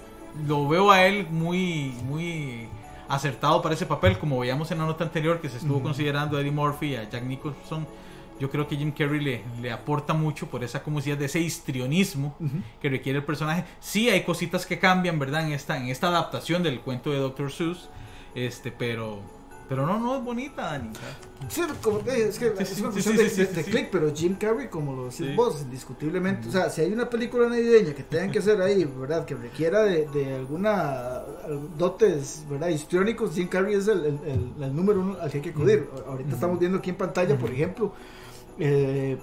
lo veo a él muy, muy acertado para ese papel, como veíamos en la nota anterior que se estuvo considerando a Eddie Murphy y a Jack Nicholson. Yo creo que Jim Carrey le, le aporta mucho por esa como decías, de ese histrionismo que requiere el personaje. Sí hay cositas que cambian, ¿verdad? En esta, en esta adaptación del cuento de Dr. Seuss. Este, pero. Pero no, no es bonita, Dani. Sí, como que es que es una cuestión sí, de, sí, de- sí, de sí. click, pero Jim Carrey, como lo decís vos, indiscutiblemente. O sea, si hay una película navideña que tengan que hacer ahí, ¿verdad? Que requiera de, de alguna al- dotes, ¿verdad? Histriónicos, Jim Carrey es el, el- el- el número uno al que hay que acudir. Ahorita estamos viendo aquí en pantalla, por ejemplo, eh,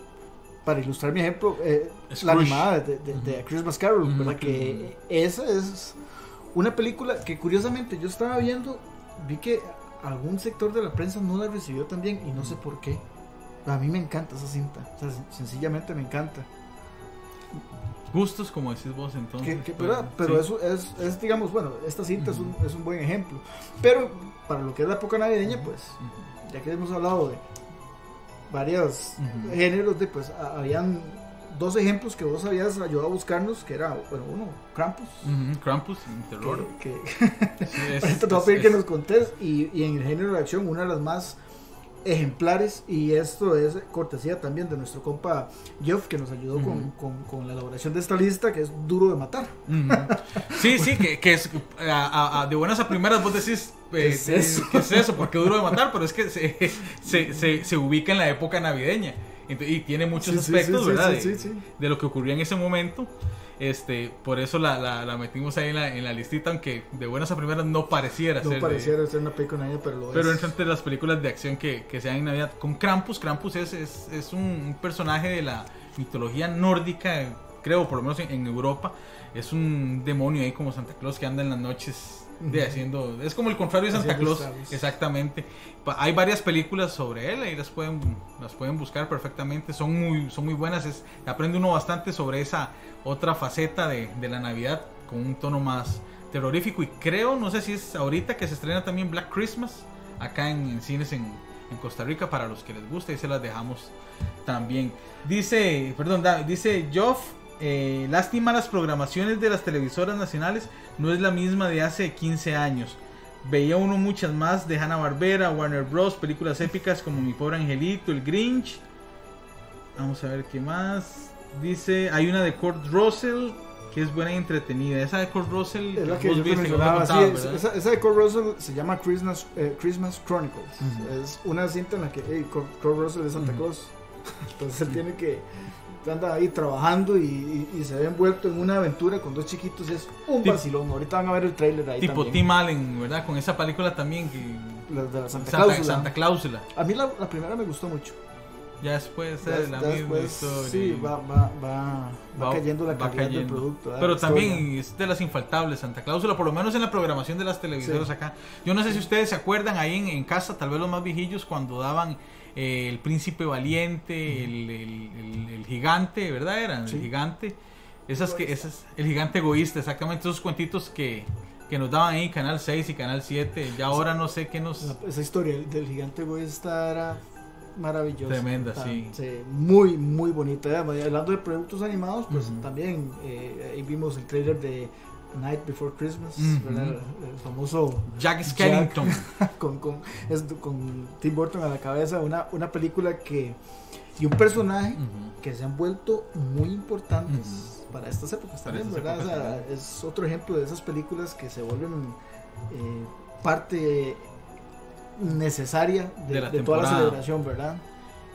para ilustrar mi ejemplo, eh, la animada de, de- de Christmas Carol. ¿verdad? Que esa es una película que curiosamente yo estaba viendo, vi que algún sector de la prensa no la recibió tan bien y no sé por qué. A mí me encanta esa cinta, o sea, sen- sencillamente me encanta. Gustos, como decís vos, entonces. Que- que- pues. Pero sí. eso es, es, digamos, bueno, esta cinta es, un, es un buen ejemplo. Pero para lo que es la época navideña, pues, ya que hemos hablado de varios géneros, de, pues, a- habían dos ejemplos que vos habías ayudado a buscarnos, que era, bueno, uno, Krampus. Ujú, Krampus, en terror. Que, que- Sí, es- Ahorita te voy a es- pedir que nos contés. Y, y en el género de acción, una de las más ejemplares, y esto es cortesía también de nuestro compa Jeff, que nos ayudó con, con- con la elaboración de esta lista, que es duro de matar. Sí, sí, que, que es a- de buenas a primeras vos decís eh, ¿Qué es eso? ¿qué es eso? Porque duro de matar, pero es que se, se, se, se ubica en la época navideña y tiene muchos Sí, aspectos, sí, ¿verdad? sí, de, sí, sí. de lo que ocurría en ese momento. Este, por eso la, la, la metimos ahí en la, en la listita, aunque de buenas a primeras no pareciera No ser. de- pareciera ser una película navideña, pero lo pero es. entre las películas de acción que, que se dan en Navidad. Con Krampus, Krampus es, es, es un, un personaje de la mitología nórdica, creo, por lo menos en, en Europa. Es un demonio ahí como Santa Claus que anda en las noches de haciendo... Es como el contrario de Santa Claus. Exactamente. Hay varias películas sobre él, ahí las pueden, las pueden buscar perfectamente. Son muy, son muy buenas. Es, aprende uno bastante sobre esa otra faceta de, de la Navidad con un tono más terrorífico. Y creo, no sé si es ahorita que se estrena también Black Christmas acá en, en cines en, en Costa Rica para los que les guste y se las dejamos también. Dice, perdón, da- dice Joff, eh, lástima las programaciones de las televisoras nacionales no es la misma de hace 15 años. Veía uno muchas más de Hanna Barbera, Warner Bros, películas épicas como Mi pobre angelito, El Grinch. Vamos a ver qué más. Dice, hay una de Kurt Russell que es buena y entretenida. Esa de Kurt Russell Es la que esa, esa de Kurt Russell se llama Christmas, eh, Christmas Chronicles. Es una cinta en la que hey, Kurt, Russell es Santa. Claus. Entonces él tiene que anda ahí trabajando y, y- y se ve envuelto en una aventura con dos chiquitos. Es un Tip- vacilón. Ahorita van a ver el trailer ahí Tipo también. Tim Allen, ¿verdad? Con esa película también que Las de la Santa, Santa, Cláusula. Santa Cláusula. A mí la, la primera me gustó mucho. Ya después Ya- la ya misma después, historia. sí, va, va, va, va cayendo la calidad del producto. Pero La historia. también es de las infaltables, Santa Cláusula, por lo menos en la programación de las televisoras Sí. acá. Yo no sé si ustedes se acuerdan ahí en, en casa, tal vez los más viejillos, cuando daban eh, El Príncipe Valiente, el, el- el- el Gigante, ¿verdad? Eran Sí. el Gigante. Esas que, esas, el Gigante Egoísta, exactamente, esos cuentitos que, que nos daban ahí, Canal 6 y Canal 7. Ya ahora no sé qué nos... Esa historia del, gigante egoísta era maravillosa. Tremenda, sí. Muy, muy bonita. Hablando de productos animados, pues también eh, ahí vimos el trailer de Night Before Christmas. ¿verdad? el famoso Jack Skellington. con, con, es- con Tim Burton a la cabeza, una, una película que y un personaje que se han vuelto muy importantes para estas épocas Para también, ¿verdad? O sea, es otro ejemplo de esas películas que se vuelven eh, parte necesaria de, De la de toda la celebración, ¿verdad?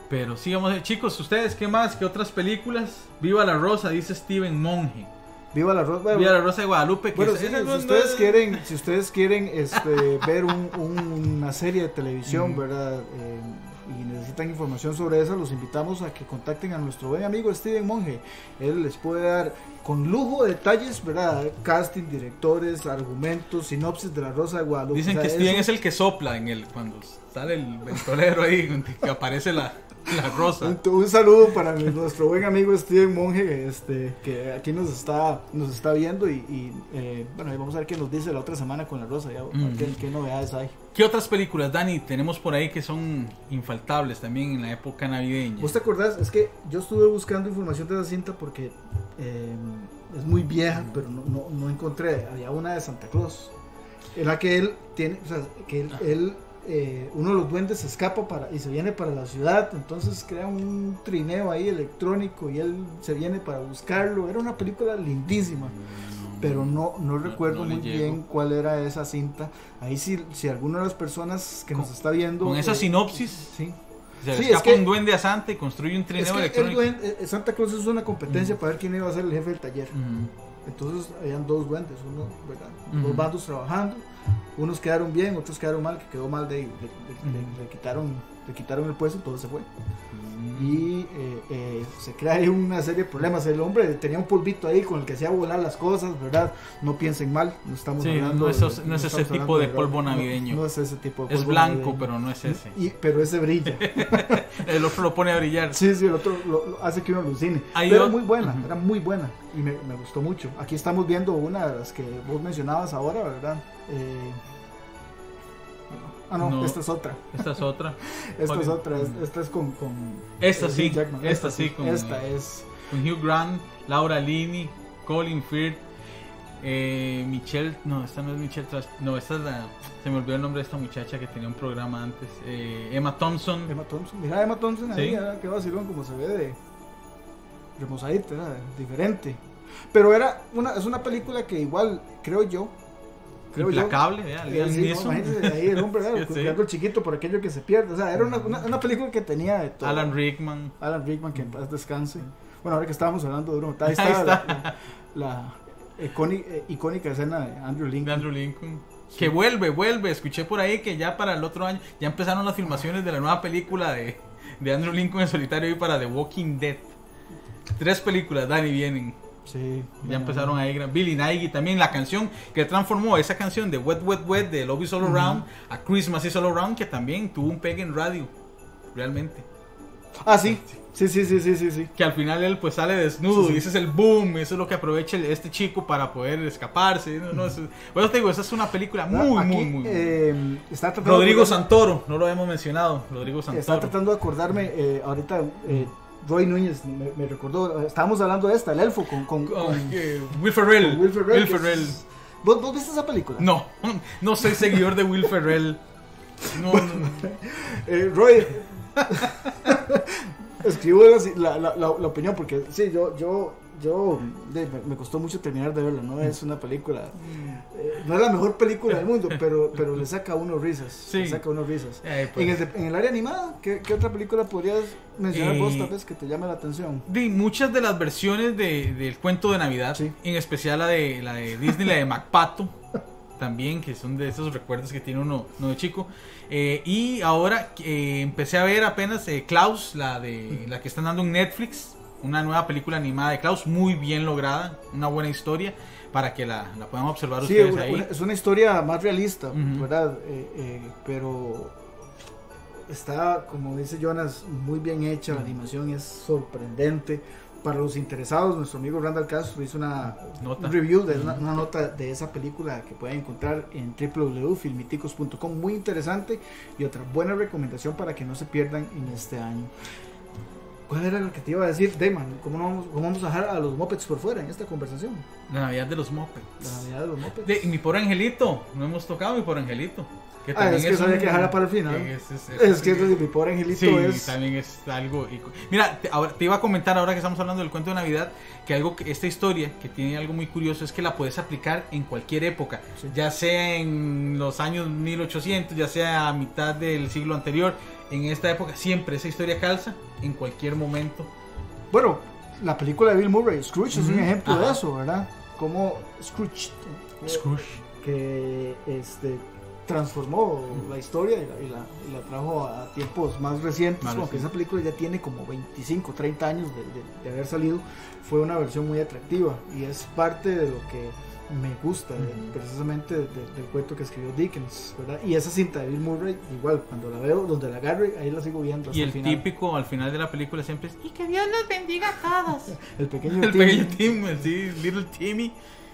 Pero sí, vamos a ver, chicos, ustedes, ¿qué más? ¿Qué otras películas? Viva la Rosa, dice Steven Monge. Viva la Rosa. Bueno, Viva la Rosa de Guadalupe. Que bueno, es- sí, esa si no- ustedes no- quieren, si ustedes quieren este, ver un- un- una serie de televisión. ¿verdad? Eh, y necesitan información sobre esa, los invitamos a que contacten a nuestro buen amigo Steven Monge. Él les puede dar con lujo de detalles, ¿verdad? Casting, directores, argumentos, sinopsis de la Rosa de Guadalupe. Dicen O sea, que Steven es el que sopla en el cuando sale el ventolero ahí, que aparece la, la rosa. Un, un saludo para nuestro buen amigo Steven Monge, este, que aquí nos está, nos está viendo y, y, eh, bueno, ahí vamos a ver qué nos dice la otra semana con la Rosa, ya, Ujú. qué, qué novedades hay. ¿Qué otras películas, Dani, tenemos por ahí que son infaltables también en la época navideña? ¿Vos te acordás? Es que yo estuve buscando información de esa cinta porque eh, es muy vieja, pero no, no, no encontré. Había una de Santa Claus, en la que él tiene, o sea, que él, él, eh, uno de los duendes se escapa para, y se viene para la ciudad, entonces crea un trineo ahí electrónico y él se viene para buscarlo. Era una película lindísima. Pero no, no recuerdo no muy llego. bien cuál era esa cinta. Ahí sí, si alguna de las personas que nos está viendo... Con esa eh, sinopsis, Sí, se sí, es escapa que- un duende a Santa y construye un es trineo que electrónico. duende- eh, Santa Claus es una competencia Ujú. para ver quién iba a ser el jefe del taller. Ujú. Entonces habían dos duendes, uno, ¿verdad? Dos bandos trabajando. Unos quedaron bien, otros quedaron mal, que quedó mal de. Le, le- le- le quitaron, le quitaron el puesto, todo se fue. Y eh, eh, se crea ahí una serie de problemas. El hombre tenía un polvito ahí con el que hacía volar las cosas, ¿verdad? No piensen mal, no estamos Sí, hablando. no es, de- no es ese tipo de droga. polvo No, navideño. No, es ese tipo de es polvo blanco, navideño. pero no es ese. Y, pero ese brilla. El otro lo pone a brillar. Sí, sí, el otro lo, lo hace que uno alucine. Pero era ot- muy buena, Ujú. era muy buena y me, me gustó mucho. Aquí estamos viendo una de las que vos mencionabas ahora, ¿verdad? Eh, ah, no, No. esta es otra. Esta es otra. Esta es otra. es- Esta es con. con Esta eh, sí, esta sí, con- Esta es. Con Hugh Grant, Laura Linney, Colin Firth, eh, Michelle. No, esta no es Michelle Tras. No, esta es la. Se me olvidó el nombre de esta muchacha que tenía un programa antes. eh, Emma Thompson. Emma Thompson. Mira, Emma Thompson ahí, Sí. era que vacilón, como se ve de. Remosadita, diferente. Pero era una, es una película que igual, creo yo. Creo yo, Implacable, no, imagínense ahí el hombre, ¿verdad? Sí, al chiquito por aquello que se pierde. O sea, era una, una, una película que tenía de todo. Alan Rickman. Alan Rickman, que en paz descanse. Bueno, ahora que estábamos hablando de Bruno, ahí Ahí está, la, la- la icóni- eh, icónica escena de Andrew de Lincoln. Andrew Lincoln. Que vuelve, vuelve. Escuché por ahí que ya para el otro año ya empezaron las filmaciones de la nueva película de, de Andrew Lincoln en solitario y para The Walking Dead. Tres películas, Dani, vienen. Sí, Ya empezaron ahí. Billy Nighy también, la canción que transformó esa canción de Wet Wet Wet de Love Is All Around a Christmas Is All Around, que también tuvo un pegue en radio. Realmente. Ah, sí. Sí, sí, sí, sí, sí, sí. Que al final él pues sale desnudo Sí, sí. y ese es el boom. Eso es lo que aprovecha el- este chico para poder escaparse. No, no, eso- bueno, te digo, esa es una película muy, Aquí, muy, muy. eh, está Rodrigo de Santoro, no lo hemos mencionado. Rodrigo Está Santoro. tratando de acordarme, eh, ahorita eh, Roy Núñez me, me recordó, estábamos hablando de esta, el elfo, con, con, Con, con- eh, Will Ferrell. Will Ferrell. que Ferrell. es- ¿Vos, ¿Vos viste esa película? No, no soy seguidor de Will Ferrell. No, no, no. Eh, Roy, escribo la, la, la, la opinión porque sí, yo, yo, yo de- me, costó mucho terminar de verla, no es una película, eh, no es la mejor película del mundo, pero, pero le saca a uno risas, Sí. le saca a uno risas. Eh, pues. En, el, en el área animada, ¿qué, qué otra película podrías mencionar Eh, vos tal vez que te llame la atención? De muchas de las versiones de, del cuento de Navidad, Sí. en especial la de, la de Disney, la de MacPato, también, que son de esos recuerdos que tiene uno, uno de chico. Eh, y ahora eh, empecé a ver apenas eh, Klaus, la, de, la que están dando en Netflix, una nueva película animada de Klaus, muy bien lograda, una buena historia, para que la, la puedan observar Sí, ustedes una- ahí. una- es una historia más realista. ¿verdad? Eh, eh, pero está, como dice Jonas, muy bien hecha, la animación es sorprendente. para los interesados, nuestro amigo Randall Castro hizo una Nota. review de una, una nota de esa película que pueden encontrar en www.filmiticos.com, muy interesante y otra buena recomendación para que no se pierdan en este año. ¿Cuál era lo que te iba a decir, Deman? ¿Cómo, no vamos, ¿Cómo vamos a dejar a los Muppets por fuera en esta conversación? La Navidad de los Muppets. La Navidad de los Muppets. De, y mi pobre angelito, no hemos tocado mi pobre angelito. Que Ah, es que eso había que dejarla para el final. es, es- es- Es que mi pobre angelito Sí, es... también es algo. Mira, te, ahora, te iba a comentar ahora que estamos hablando del cuento de Navidad que algo que esta historia que tiene algo muy curioso es que la puedes aplicar en cualquier época, Sí. ya sea en los años 1800, ya sea a mitad del siglo anterior, en esta época siempre esa historia calza en cualquier momento. Bueno, la película de Bill Murray, Scrooge, es un ejemplo de eso, ¿verdad? Como Scrooge, eh, Scrooge. que este, transformó la historia y la, y la- y la trajo a tiempos más recientes, Más aunque esa película ya tiene como 25, 30 años de, de- de haber salido, fue una versión muy atractiva y es parte de lo que me gusta Ujú. precisamente de- de- del cuento que escribió Dickens, ¿verdad? Y esa cinta de Bill Murray, igual, cuando la veo, donde la agarre, ahí la sigo viendo. hasta Y el final. típico al final de la película siempre es y que Dios los bendiga a todos. El pequeño el Timmy. pequeño Tim, sí, Little Timmy.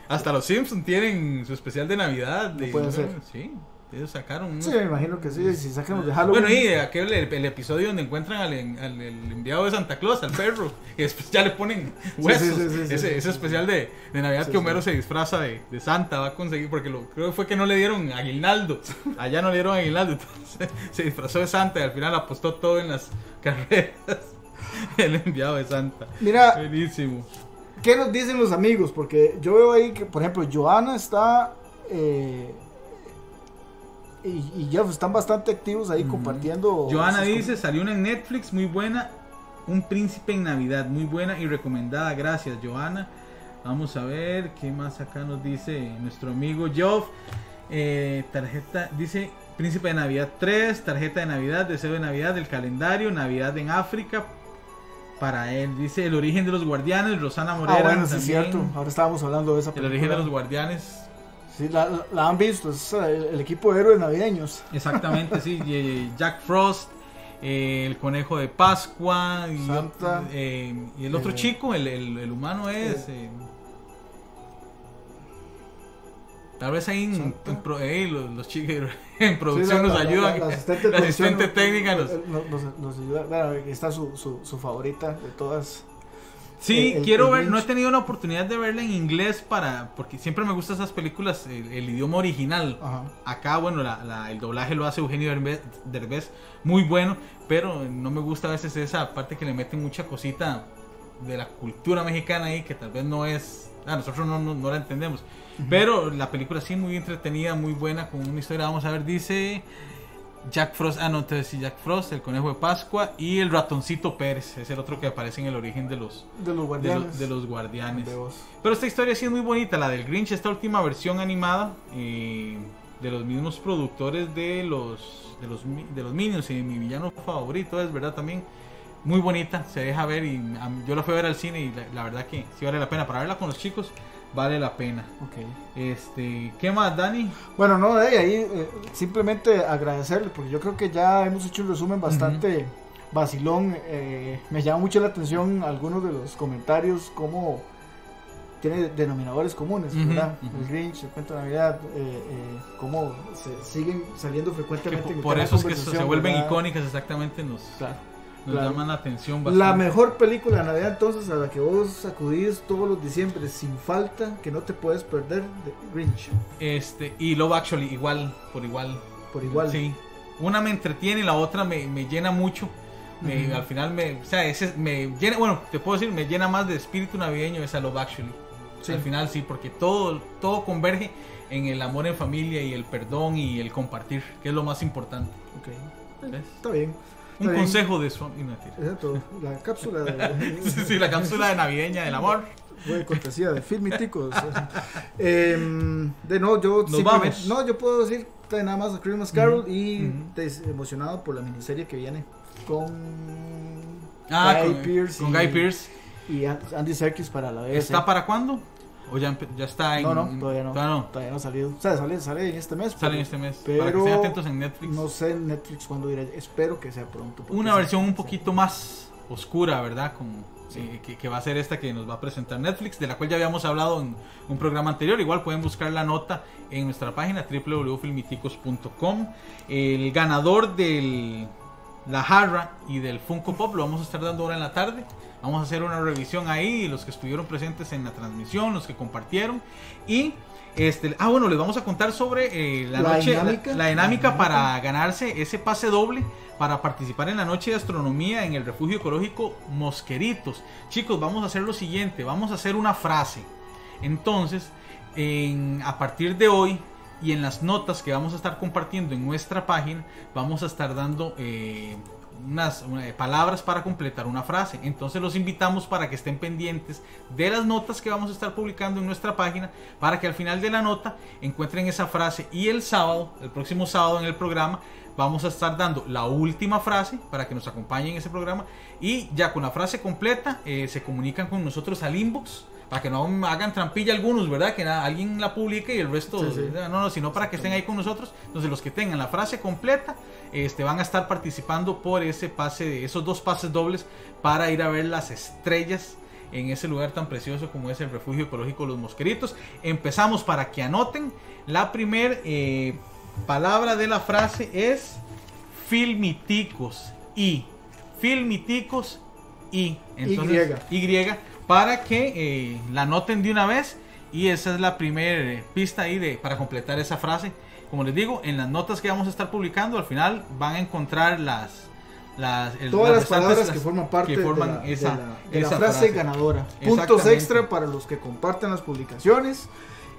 Hasta los Simpsons tienen su especial de Navidad. De, puede ser. Sí, ellos sacaron. unos- Sí, me imagino que sí, si sacan los de Halloween. Bueno, y aquel el, el episodio donde encuentran al, al- el enviado de Santa Claus, al perro, y después ya le ponen huesos. sí, sí, sí, ese especial de, de Navidad que Homero se disfraza de, de Santa, va a conseguir, porque lo, creo que fue que no le dieron aguinaldo. Allá no le dieron aguinaldo, entonces se disfrazó de Santa y al final apostó todo en las carreras. El enviado de Santa. Mira, Buenísimo. ¿qué nos dicen los amigos? Porque yo veo ahí que, por ejemplo, Joana está. eh, y, y Jeff están bastante activos ahí compartiendo. Joana dice, salió una en Netflix muy buena, Un príncipe en Navidad, muy buena y recomendada, gracias Joana. Vamos a ver qué más acá nos dice nuestro amigo Joff. Eh, tarjeta, dice Príncipe de Navidad 3, tarjeta de Navidad, deseo de Navidad, del calendario, Navidad en África. Para él, dice el origen de los guardianes, Rosana Morera. Ah, bueno, sí, es cierto. Ahora estábamos hablando de esa El película. origen de los guardianes, Sí, la, la- la han visto, es eh, el, el equipo de héroes navideños. Exactamente, sí. y- Jack Frost, eh, el conejo de Pascua y, Santa. eh, y el otro Eh, chico, el, el- el humano es. eh, tal vez ahí en, en pro- eh, los, los chicos en producción Sí, la- nos ayudan. La, asistente, asistente técnica nos. nos, nos- ayuda. Bueno, está su, su, su favorita de todas. Sí, el- quiero el ver, no he tenido la oportunidad de verla en inglés para. Porque siempre me gustan esas películas, el, el idioma original. Ajá. Acá, bueno, la- la- el doblaje lo hace Eugenio Derbez, Derbez, muy bueno, pero no me gusta a veces esa parte que le meten mucha cosita de la cultura mexicana ahí que tal vez no es. Ah, nosotros no, no, no la entendemos. Pero la película sí, muy entretenida, muy buena, con una historia. Vamos a ver, dice Jack Frost. Ah, no, entonces sí, Jack Frost, el conejo de Pascua y el ratoncito Pérez. Es el otro que aparece en el origen de los, De los de, guardianes. de los. Pero esta historia sí es muy bonita, la del Grinch, esta última versión animada eh, de los mismos productores de los de los de los Minions y mi villano favorito es verdad también muy bonita, se deja ver y yo la fui a ver al cine y la, la verdad que sí vale la pena para verla con los chicos vale la pena. Ok. Este, ¿qué más, Dani? Bueno, no, de ahí eh, simplemente agradecerle, porque yo creo que ya hemos hecho un resumen bastante vacilón. eh, me llama mucho la atención algunos de los comentarios, como tiene denominadores comunes, ¿verdad? El Grinch, el cuento de Navidad, eh, eh, cómo se siguen saliendo Que frecuentemente. po- en por eso es que se- vuelven ¿verdad? icónicas exactamente, nos, Claro. Nos claro. llaman la atención La bastante. mejor película de Navidad entonces a la que vos acudís todos los diciembre sin falta, que no te puedes perder, de Grinch, Este, y Love Actually, igual, por igual. por igual. Sí. Una me entretiene la otra me, me llena mucho. Me- Ujú. Al final me, o sea, ese me llena, bueno, te puedo decir, me llena más de espíritu navideño esa Love Actually. Sí. Al final sí, porque todo, todo converge en el amor en familia y el perdón y el compartir, que es lo más importante. Ok. ¿ves? Está bien. Un bien. consejo de su. Exacto, la cápsula de, Sí, sí, la cápsula de navideña del amor. de cortesía de Filmiticos. Em, de no, yo Nos vamos. no, yo puedo decir de nada más a Christmas Carol y emocionado por la miniserie que viene con Ah, Guy con, con y- Guy Pearce. y Andy Serkis para la BBC. ¿Está para cuándo? ¿O ya, ya está en.? No, no, todavía no. Todavía no. Todavía no ha salido. O sea, sale, sale en este mes. Sale en este mes. pero para que estén atentos en Netflix. No sé en Netflix cuándo irá. Espero que sea pronto. Una versión un poquito más oscura, ¿verdad? Como eh, que, que va a ser esta que nos va a presentar Netflix, de la cual ya habíamos hablado en un programa anterior. Igual pueden buscar la nota en nuestra página www.filmiticos.com. El ganador del la jarra y del Funko Pop lo vamos a estar dando ahora en la tarde. Vamos a hacer una revisión ahí, los que estuvieron presentes en la transmisión, los que compartieron. Y este, ah, bueno, les vamos a contar sobre eh, la, La noche, dinámica. la, la dinámica La para ganarse ese pase doble para participar en la noche de astronomía en el refugio ecológico Mosqueritos. Chicos, vamos a hacer lo siguiente, vamos a hacer una frase. Entonces, en- a partir de hoy y en las notas que vamos a estar compartiendo en nuestra página, vamos a estar dando eh, unas una- eh, palabras para completar una frase. Entonces los invitamos para que estén pendientes de las notas que vamos a estar publicando en nuestra página, para que al final de la nota encuentren esa frase y el sábado, el próximo sábado en el programa, vamos a estar dando la última frase para que nos acompañen en ese programa y ya con la frase completa eh, se comunican con nosotros al inbox para que no hagan trampilla algunos, ¿verdad? Que nada, alguien la publique y el resto, Sí, sí. no, no, sino para que estén ahí con nosotros. Entonces los que tengan la frase completa, este, van a estar participando por ese pase, de esos dos pases dobles para ir a ver las estrellas en ese lugar tan precioso como es el refugio ecológico Los Mosqueritos. Empezamos para que anoten. La primera palabra de la frase es filmiticos y filmiticos y entonces y, para que eh, la anoten de una vez y esa es la primera pista ahí de para completar esa frase como les digo en las notas que vamos a estar publicando al final van a encontrar las las el- Todas las palabras las que forman parte de forman la, de esa- la- de la frase, frase. ganadora. Puntos extra para los que comparten las publicaciones.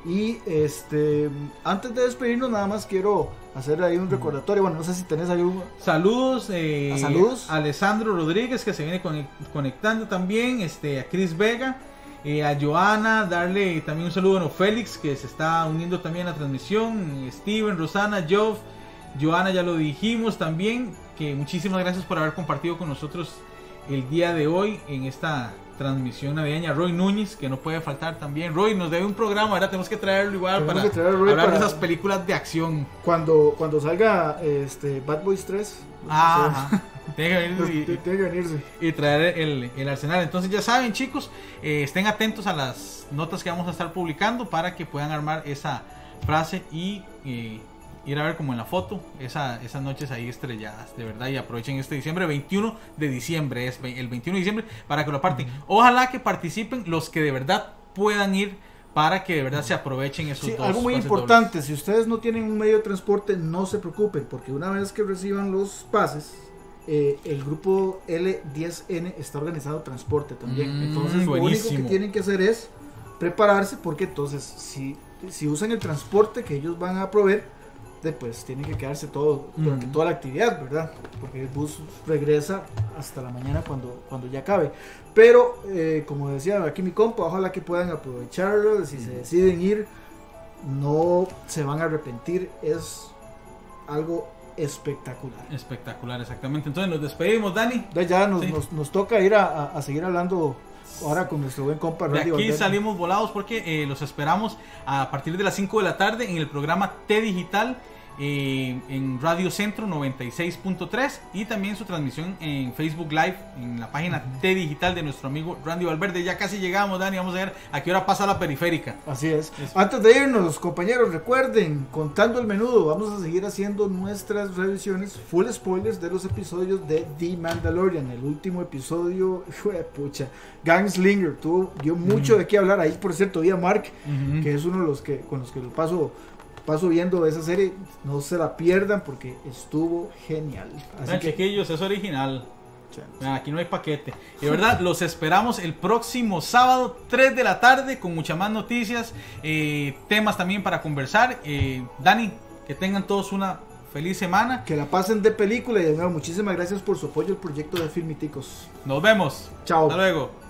Y este antes de despedirnos, nada más quiero hacer ahí un recordatorio. Bueno, no sé si tenés ahí un. Saludos, eh, A saludos. a Alessandro Rodríguez que se viene conec- conectando también, este, a Chris Vega, eh, a Joana, darle también un saludo a Félix que se está uniendo también a la transmisión, Steven, Rosana, Joff, Joana ya lo dijimos también, que muchísimas gracias por haber compartido con nosotros el día de hoy en esta transmisión navideña. Roy Núñez, que no puede faltar también. Roy nos debe un programa, ahora tenemos que traerlo igual Tenemos para hablar de esas películas de acción. Cuando, cuando salga este Bad Boys 3. Ah. Tiene que venir y- Tiene tiene que venirse. y traer el, el arsenal. Entonces ya saben chicos, eh, estén atentos a las notas que vamos a estar publicando para que puedan armar esa frase y eh, ir a ver como en la foto esa, esas noches ahí estrelladas, de verdad, y aprovechen este diciembre, 21 de diciembre, es el 21 de diciembre, para que lo parten. Ojalá que participen los que de verdad puedan ir para que de verdad se aprovechen esos Sí, dos. algo muy importante, si ustedes no tienen un medio de transporte, no se preocupen, porque una vez que reciban los pases, eh, el grupo L10N está organizado transporte también. Mm, entonces, lo único buenísimo. que tienen que hacer es prepararse, porque entonces, si, si usan el transporte que ellos van a proveer, de, pues tienen que quedarse todo durante toda la actividad, ¿verdad? Porque el bus regresa hasta la mañana cuando, cuando ya acabe. Pero, eh, como decía aquí mi compa, ojalá que puedan aprovecharlo, si se deciden ir, no se van a arrepentir, es algo espectacular. Espectacular, exactamente. Entonces nos despedimos, Dani. Ya, ya nos, Sí. nos, nos toca ir a, a- a seguir hablando ahora con nuestro buen compa De Randy aquí Valverde. salimos volados porque eh, los esperamos a partir de las 5 de la tarde en el programa T Digital eh, en Radio Centro 96.3 y también su transmisión en Facebook Live en la página T Digital de nuestro amigo Randy Valverde. Ya casi llegamos, Dani. Vamos a ver a qué hora pasa la periférica. Así es. Es- Antes de irnos, compañeros, recuerden, contando el menudo, vamos a seguir haciendo nuestras revisiones full spoilers de los episodios de The Mandalorian. El último episodio, fue pucha, Gangslinger, tuvo, dio mucho de qué hablar. Ahí, por cierto, vi a Mark, que es uno de los que con los que lo paso paso viendo esa serie. No se la pierdan porque estuvo genial. Así Vean, que, chiquillos, es original. Vean, Aquí no hay paquete. Y de verdad, los esperamos el próximo sábado, 3 de la tarde, con muchas más noticias, eh, temas también para conversar. Eh, Dani, que tengan todos una feliz semana. que la pasen de película y de nuevo muchísimas gracias por su apoyo al proyecto de Filmiticos. Nos vemos. Chao. Hasta luego.